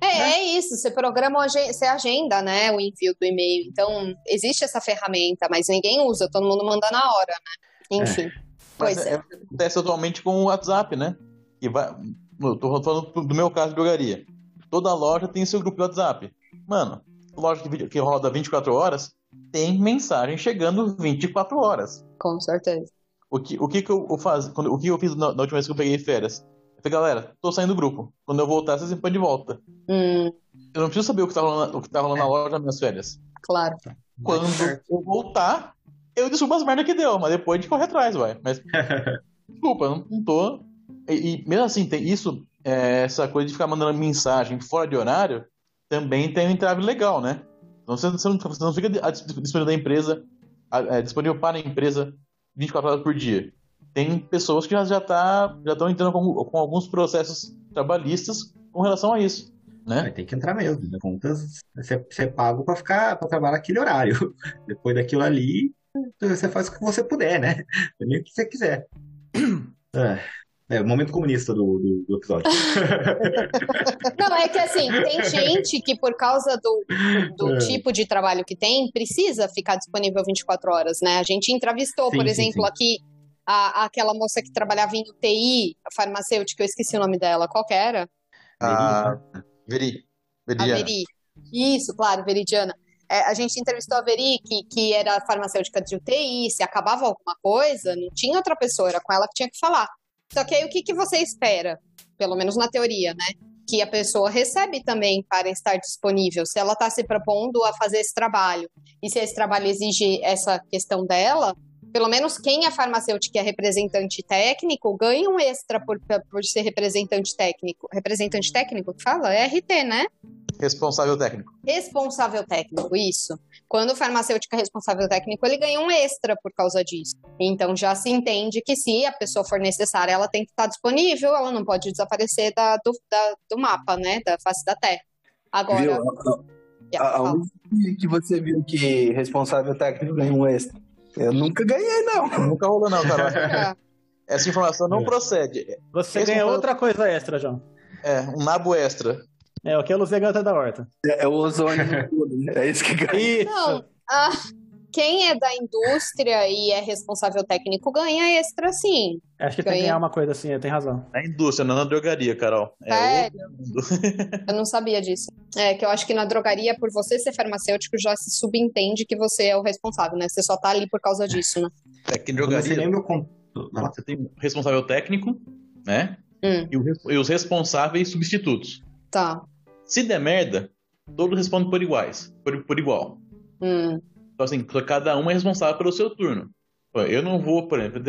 É, né? é isso, você programa, você agenda, né, o envio do e-mail. Então, existe essa ferramenta, mas ninguém usa, todo mundo manda na hora, né? Enfim. É. Pois Mas é. é.
Acontece atualmente com o WhatsApp, né? Que vai. Eu tô falando do meu caso de drogaria. Toda loja tem seu grupo de WhatsApp. Mano, loja que, que roda 24 horas tem mensagem chegando 24 horas.
Com certeza.
O que, o que, que eu, eu faz, quando, o que eu fiz na, na, última vez que eu peguei férias? Eu falei, galera, tô saindo do grupo. Quando eu voltar, vocês me põem de volta.
Hum.
Eu não preciso saber o que tá rolando, o que tá rolando na loja nas minhas férias.
Claro.
Quando eu voltar, eu desculpa as merdas que deu, mas depois a gente corre atrás, vai. Mas. desculpa, não, não tô. E, e, mesmo assim, tem isso, é, essa coisa de ficar mandando mensagem fora de horário, também tem um entrave legal, né? Então você, você, não, você não fica disponível da empresa, é, disponível para a empresa 24 horas por dia. Tem pessoas que já já tá, já estão entrando com, com, alguns processos trabalhistas com relação a isso. Né?
Tem que entrar mesmo. Né? Contas, você, é pago para ficar para trabalhar aquele horário. Depois daquilo ali, você faz o que você puder, né? Nem o que você quiser. É, é o momento comunista do, do, do, episódio.
Não, é que assim, tem gente que por causa do, do é. tipo de trabalho que tem, precisa ficar disponível 24 horas, né? A gente entrevistou, sim, por exemplo, sim. aqui a, aquela moça que trabalhava em UTI, a farmacêutica, eu esqueci o nome dela, qual que era?
A Veri.
Veridiana. A Veri. Isso, claro, Veridiana. É, a gente entrevistou a Veri, que, que era farmacêutica de UTI, se acabava alguma coisa, não tinha outra pessoa, era com ela que tinha que falar. Só que aí o que, que você espera, pelo menos na teoria, né? Que a pessoa recebe também para estar disponível, se ela está se propondo a fazer esse trabalho. E se esse trabalho exige essa questão dela, pelo menos quem é farmacêutico e é representante técnico ganha um extra por, por ser representante técnico. Representante técnico que fala? É RT, né?
Responsável técnico.
Responsável técnico, isso. Quando o farmacêutico é responsável técnico, ele ganha um extra por causa disso. Então já se entende que se a pessoa for necessária, ela tem que estar disponível, ela não pode desaparecer da, do, da, do mapa, né? Da face da Terra. Agora. Viu?
Yeah, Aonde que você viu que responsável técnico ganha um extra? Eu nunca ganhei, não.
Nunca rolou, não, cara. Essa informação não é. procede.
Você ganha outra coisa extra, João.
É, um nabo extra.
É, o que é Luzia Gata da Horta.
É, é o ozônio tudo, né? É isso que ganha.
Não, ah, quem é da indústria e é responsável técnico ganha extra, sim.
Acho que ganha. tem que ganhar uma coisa assim, tem razão.
Na indústria, não na drogaria, Carol.
É eu não sabia disso. É que eu acho que na drogaria, por você ser farmacêutico, já se subentende que você é o responsável, né? Você só tá ali por causa disso, né?
É que em drogaria... Você lembra com... Você tem o responsável técnico, né? Hum. E, o, e os responsáveis substitutos.
Tá.
Se der merda, todos respondem por iguais, por, por igual.
Hum.
Então, assim, cada um é responsável pelo seu turno. Eu não vou, por exemplo,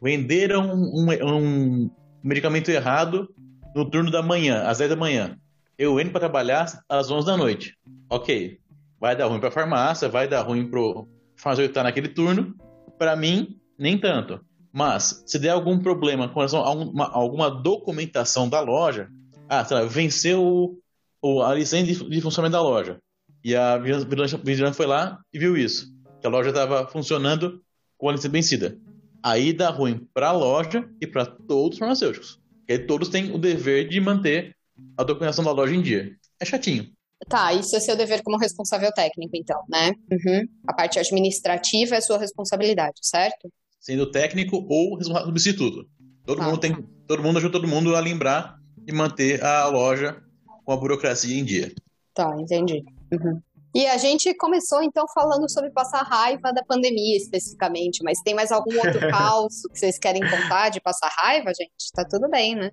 vender um, um, medicamento errado no turno da manhã, às 10 da manhã. Eu entro para trabalhar às 11 da noite. Ok. Vai dar ruim para a farmácia, vai dar ruim para o farmacêutico que está naquele turno. Para mim, nem tanto. Mas, se der algum problema com relação a alguma, alguma documentação da loja, ah, sei lá, venceu a licença de, funcionamento da loja. E a vigilância foi lá e viu isso. Que a loja estava funcionando com a licença vencida. Aí dá ruim para a loja e para todos os farmacêuticos. Porque aí todos têm o dever de manter a documentação da loja em dia. É chatinho.
Tá, isso é seu dever como responsável técnico, então, né? Uhum. A parte administrativa é sua responsabilidade, certo?
Sendo técnico ou responsável substituto. Todo tá, mundo tem, todo mundo ajuda todo mundo a lembrar e manter a loja com a burocracia em dia.
Tá, entendi. Uhum. E a gente começou então falando sobre passar raiva da pandemia especificamente, mas tem mais algum outro caos que vocês querem contar de passar raiva, gente? Tá tudo bem, né?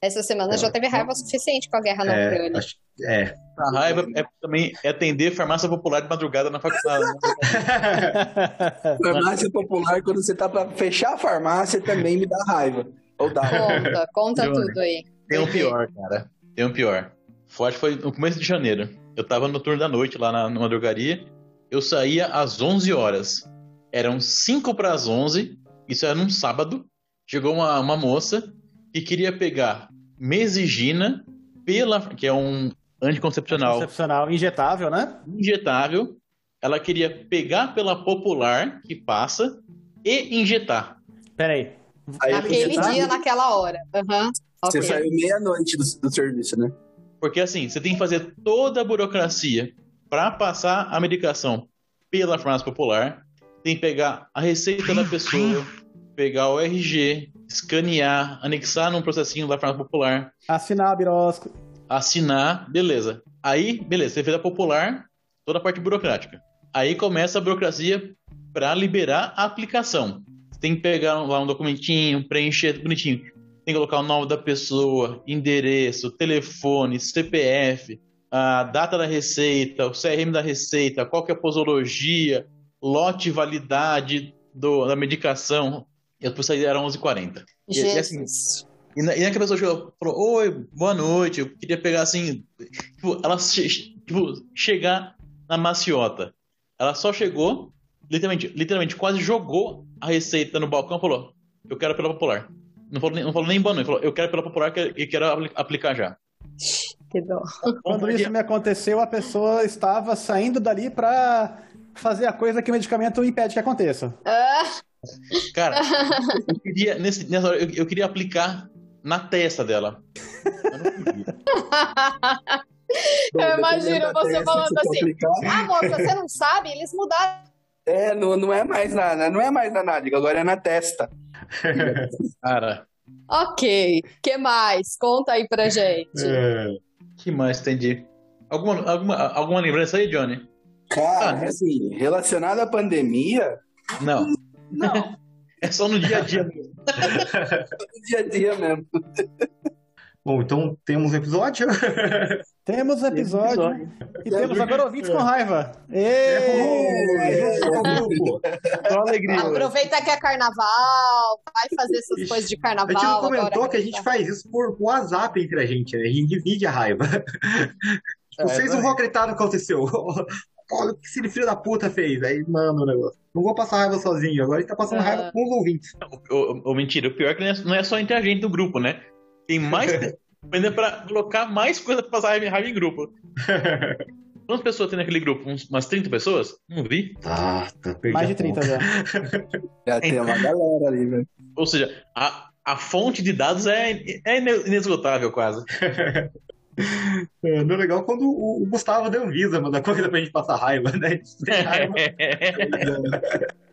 Essa semana é, já teve raiva suficiente com a guerra na é, Ucrânia. Acho,
é. A raiva é também é atender farmácia popular de madrugada na faculdade.
farmácia popular, quando você tá para fechar a farmácia, também me dá raiva. Ou dá.
Conta, conta tudo aí.
Tem um pior, cara. Tem um pior. Forte foi no começo de janeiro. Eu tava no turno da noite lá na, numa drogaria. Eu saía às 11 horas. Eram 5 para as 11. Isso era num sábado. Chegou uma, uma moça que queria pegar mesigina pela que é um anticoncepcional.
Anticoncepcional injetável, né?
Injetável. Ela queria pegar pela popular que passa e injetar.
Peraí.
Naquele dia, naquela hora. Uhum.
Você okay. saiu meia-noite do, do serviço, né?
Porque assim, você tem que fazer toda a burocracia para passar a medicação pela farmácia popular. Tem que pegar a receita da pessoa, pegar o RG, escanear, anexar num processinho da farmácia popular.
Assinar a birosco.
Assinar, beleza. Aí, beleza, você fez a popular, toda a parte burocrática. Aí começa a burocracia para liberar a aplicação. Você tem que pegar lá um documentinho, preencher bonitinho. Tem que colocar o nome da pessoa, endereço, telefone, CPF, a data da receita, o CRM da receita, qual que é a posologia, lote validade do, da medicação, e depois saí era 11h40. E, e, assim, e, na, e naquela pessoa chegou, falou, oi, boa noite, eu queria pegar assim, tipo, ela tipo, chegar na maciota. Ela só chegou, literalmente, literalmente quase jogou a receita no balcão e falou, eu quero pela popular. Não falou, não falou nem boa noite, falou, eu quero pela popular e quero aplicar já.
Que dó.
Quando isso me aconteceu, a pessoa estava saindo dali para fazer a coisa que o medicamento impede que aconteça. Ah.
Cara, eu queria, nesse, nessa hora, eu, eu queria aplicar na testa dela.
Eu, eu imagino você falando assim: Ah, moça, você não sabe? Eles mudaram.
É, não, não é mais na, não é mais na nádega, agora é na testa.
Cara.
Ok. que mais? Conta aí pra gente.
É... que mais tem de. Alguma, alguma, alguma lembrança aí, Johnny?
Cara, ah, assim, relacionado à pandemia.
Não. Não. É só no dia a dia mesmo.
no dia a dia mesmo.
Bom, então temos episódio?
Temos episódio. episódio. E temos agora ouvintes com raiva.
Ei! Com alegria. Aproveita que é carnaval, vai fazer essas coisas de carnaval. A
gente não comentou que a gente faz isso por WhatsApp entre a gente, né? A gente divide a raiva. É, Vocês não vão acreditar no que aconteceu olha o que esse filho da puta fez. Aí manda o negócio. Não vou passar raiva sozinho, agora ele tá passando raiva com os ouvintes.
O, o, mentira, o pior é que não é, é só entre a gente do grupo, né? Tem mais. ainda pra colocar mais coisa pra passar raiva em grupo. Quantas pessoas tem naquele grupo? Umas 30 pessoas? Não vi.
Tá, tá Mais de 30 já.
já tem uma galera ali, velho.
Ou seja, a, a fonte de dados é, é inesgotável quase.
É, não é legal quando o, o Gustavo deu visa, manda coisa pra gente passar raiva, né? raiva.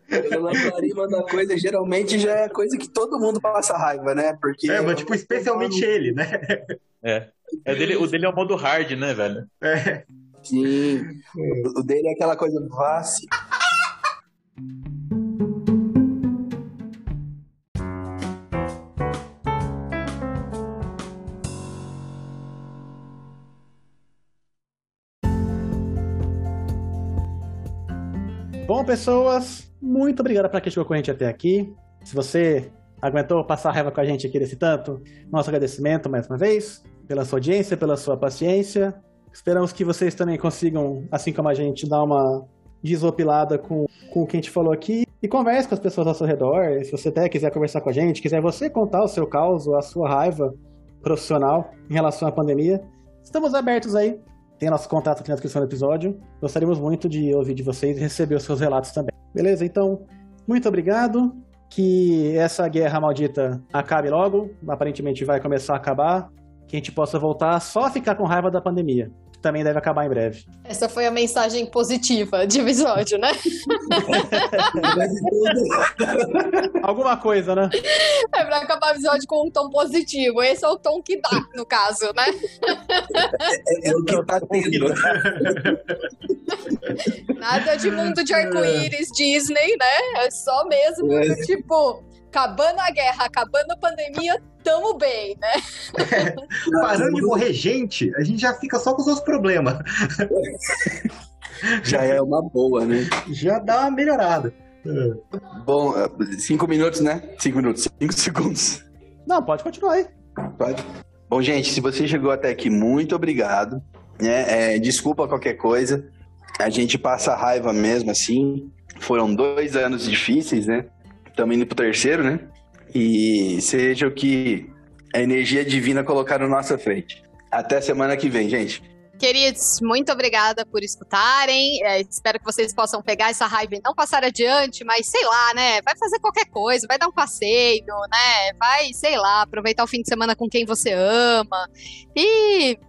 O Lambari manda coisa, geralmente já é coisa que todo mundo passa raiva, né? Porque
é, mas tipo, especialmente ele, né?
É. é dele, o dele é o modo hard, né, velho?
É. Sim. O dele é aquela coisa fácil.
Bom, pessoas, muito obrigado para quem chegou com a gente até aqui. Se você aguentou passar raiva com a gente aqui desse tanto, nosso agradecimento mais uma vez pela sua audiência, pela sua paciência. Esperamos que vocês também consigam, assim como a gente, dar uma desopilada com, com o que a gente falou aqui e converse com as pessoas ao seu redor. Se você até quiser conversar com a gente, quiser você contar o seu caos, a sua raiva profissional em relação à pandemia, estamos abertos aí. Tem nosso contato aqui na descrição do episódio. Gostaríamos muito de ouvir de vocês e receber os seus relatos também. Beleza? Então, muito obrigado. Que essa guerra maldita acabe logo. Aparentemente vai começar a acabar. Que a gente possa voltar só a ficar com raiva da pandemia também deve acabar em breve.
Essa foi a mensagem positiva de episódio, né?
Alguma coisa, né?
É pra acabar o episódio com um tom positivo. Esse é o tom que dá, no caso, né?
É, é o que tá tendo.
Nada de mundo de arco-íris, Disney, né? É só mesmo, é. tipo, acabando a guerra, acabando a pandemia, tamo bem, né?
É, parando de morrer gente, a gente já fica só com os nossos problemas.
Já é uma boa, né?
Já dá uma melhorada.
Bom, cinco minutos, né? Cinco minutos, cinco segundos.
Não, pode continuar aí.
Pode. Bom, gente, se você chegou até aqui, muito obrigado. Né? É, desculpa qualquer coisa. A gente passa raiva mesmo, assim. Foram dois anos difíceis, né? Estamos indo pro terceiro, né? E seja o que a energia divina colocar na nossa frente. Até semana que vem, gente.
Queridos, muito obrigada por escutarem. É, espero que vocês possam pegar essa raiva e não passar adiante, mas sei lá, né? Vai fazer qualquer coisa, vai dar um passeio, né? Vai, sei lá, aproveitar o fim de semana com quem você ama. E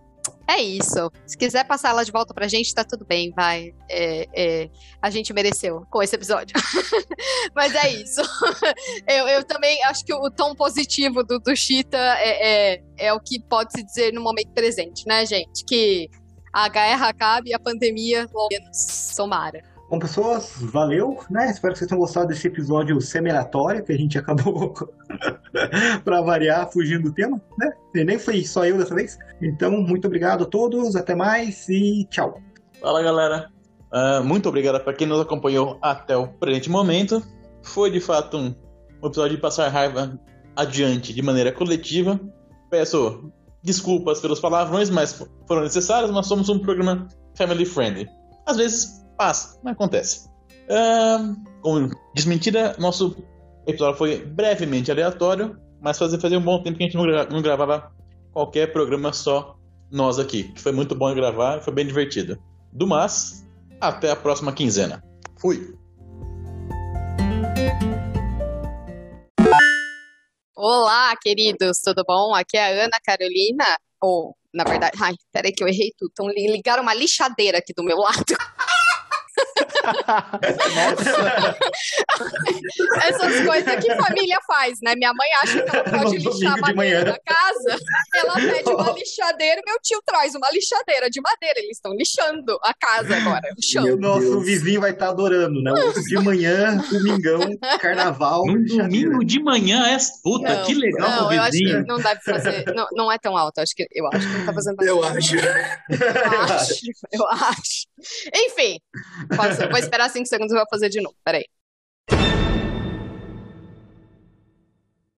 é isso. Se quiser passar ela de volta pra gente, tá tudo bem, vai. É, é, a gente mereceu com esse episódio. Mas é isso. eu, eu, também acho que o tom positivo do, do Cheetah é, é, é o que pode se dizer no momento presente, né, gente? Que a guerra acabe e a pandemia, logo menos, somara.
Bom, pessoas, valeu, né? Espero que vocês tenham gostado desse episódio seminatório que a gente acabou, para variar, fugindo do tema, né? E nem foi só eu dessa vez. Então, muito obrigado a todos, até mais e tchau.
Fala, galera. Uh, muito obrigado para quem nos acompanhou até o presente momento. Foi, de fato, um, episódio de passar raiva adiante de maneira coletiva. Peço desculpas pelos palavrões, mas foram necessários, mas somos um programa family friendly. Às vezes Passa, não acontece. Uh, como desmentida, nosso episódio foi brevemente aleatório, mas fazia, fazia um bom tempo que a gente não, gra não gravava qualquer programa só nós aqui. Foi muito bom gravar, foi bem divertido. Do mas, até a próxima quinzena. Fui!
Olá, queridos, tudo bom? Aqui é a Ana Carolina. Ou, oh, na verdade, ai, peraí que eu errei tudo. Então, ligaram uma lixadeira aqui do meu lado. Essas coisas que família faz, né? Minha mãe acha que ela pode lixar a madeira da casa. Ela pede uma lixadeira, meu tio traz uma lixadeira de madeira. Eles estão lixando a casa agora. Lixando.
Nosso vizinho vai estar tá adorando, né? De manhã, domingão, carnaval.
Um domingo de manhã, é puta, não, que legal
não, eu acho que não deve fazer. Não, não é tão alto. Acho que, eu acho que não tá fazendo
Eu acho.
Eu acho. Eu acho. Enfim, posso, vou esperar cinco segundos e vou fazer de novo. Peraí.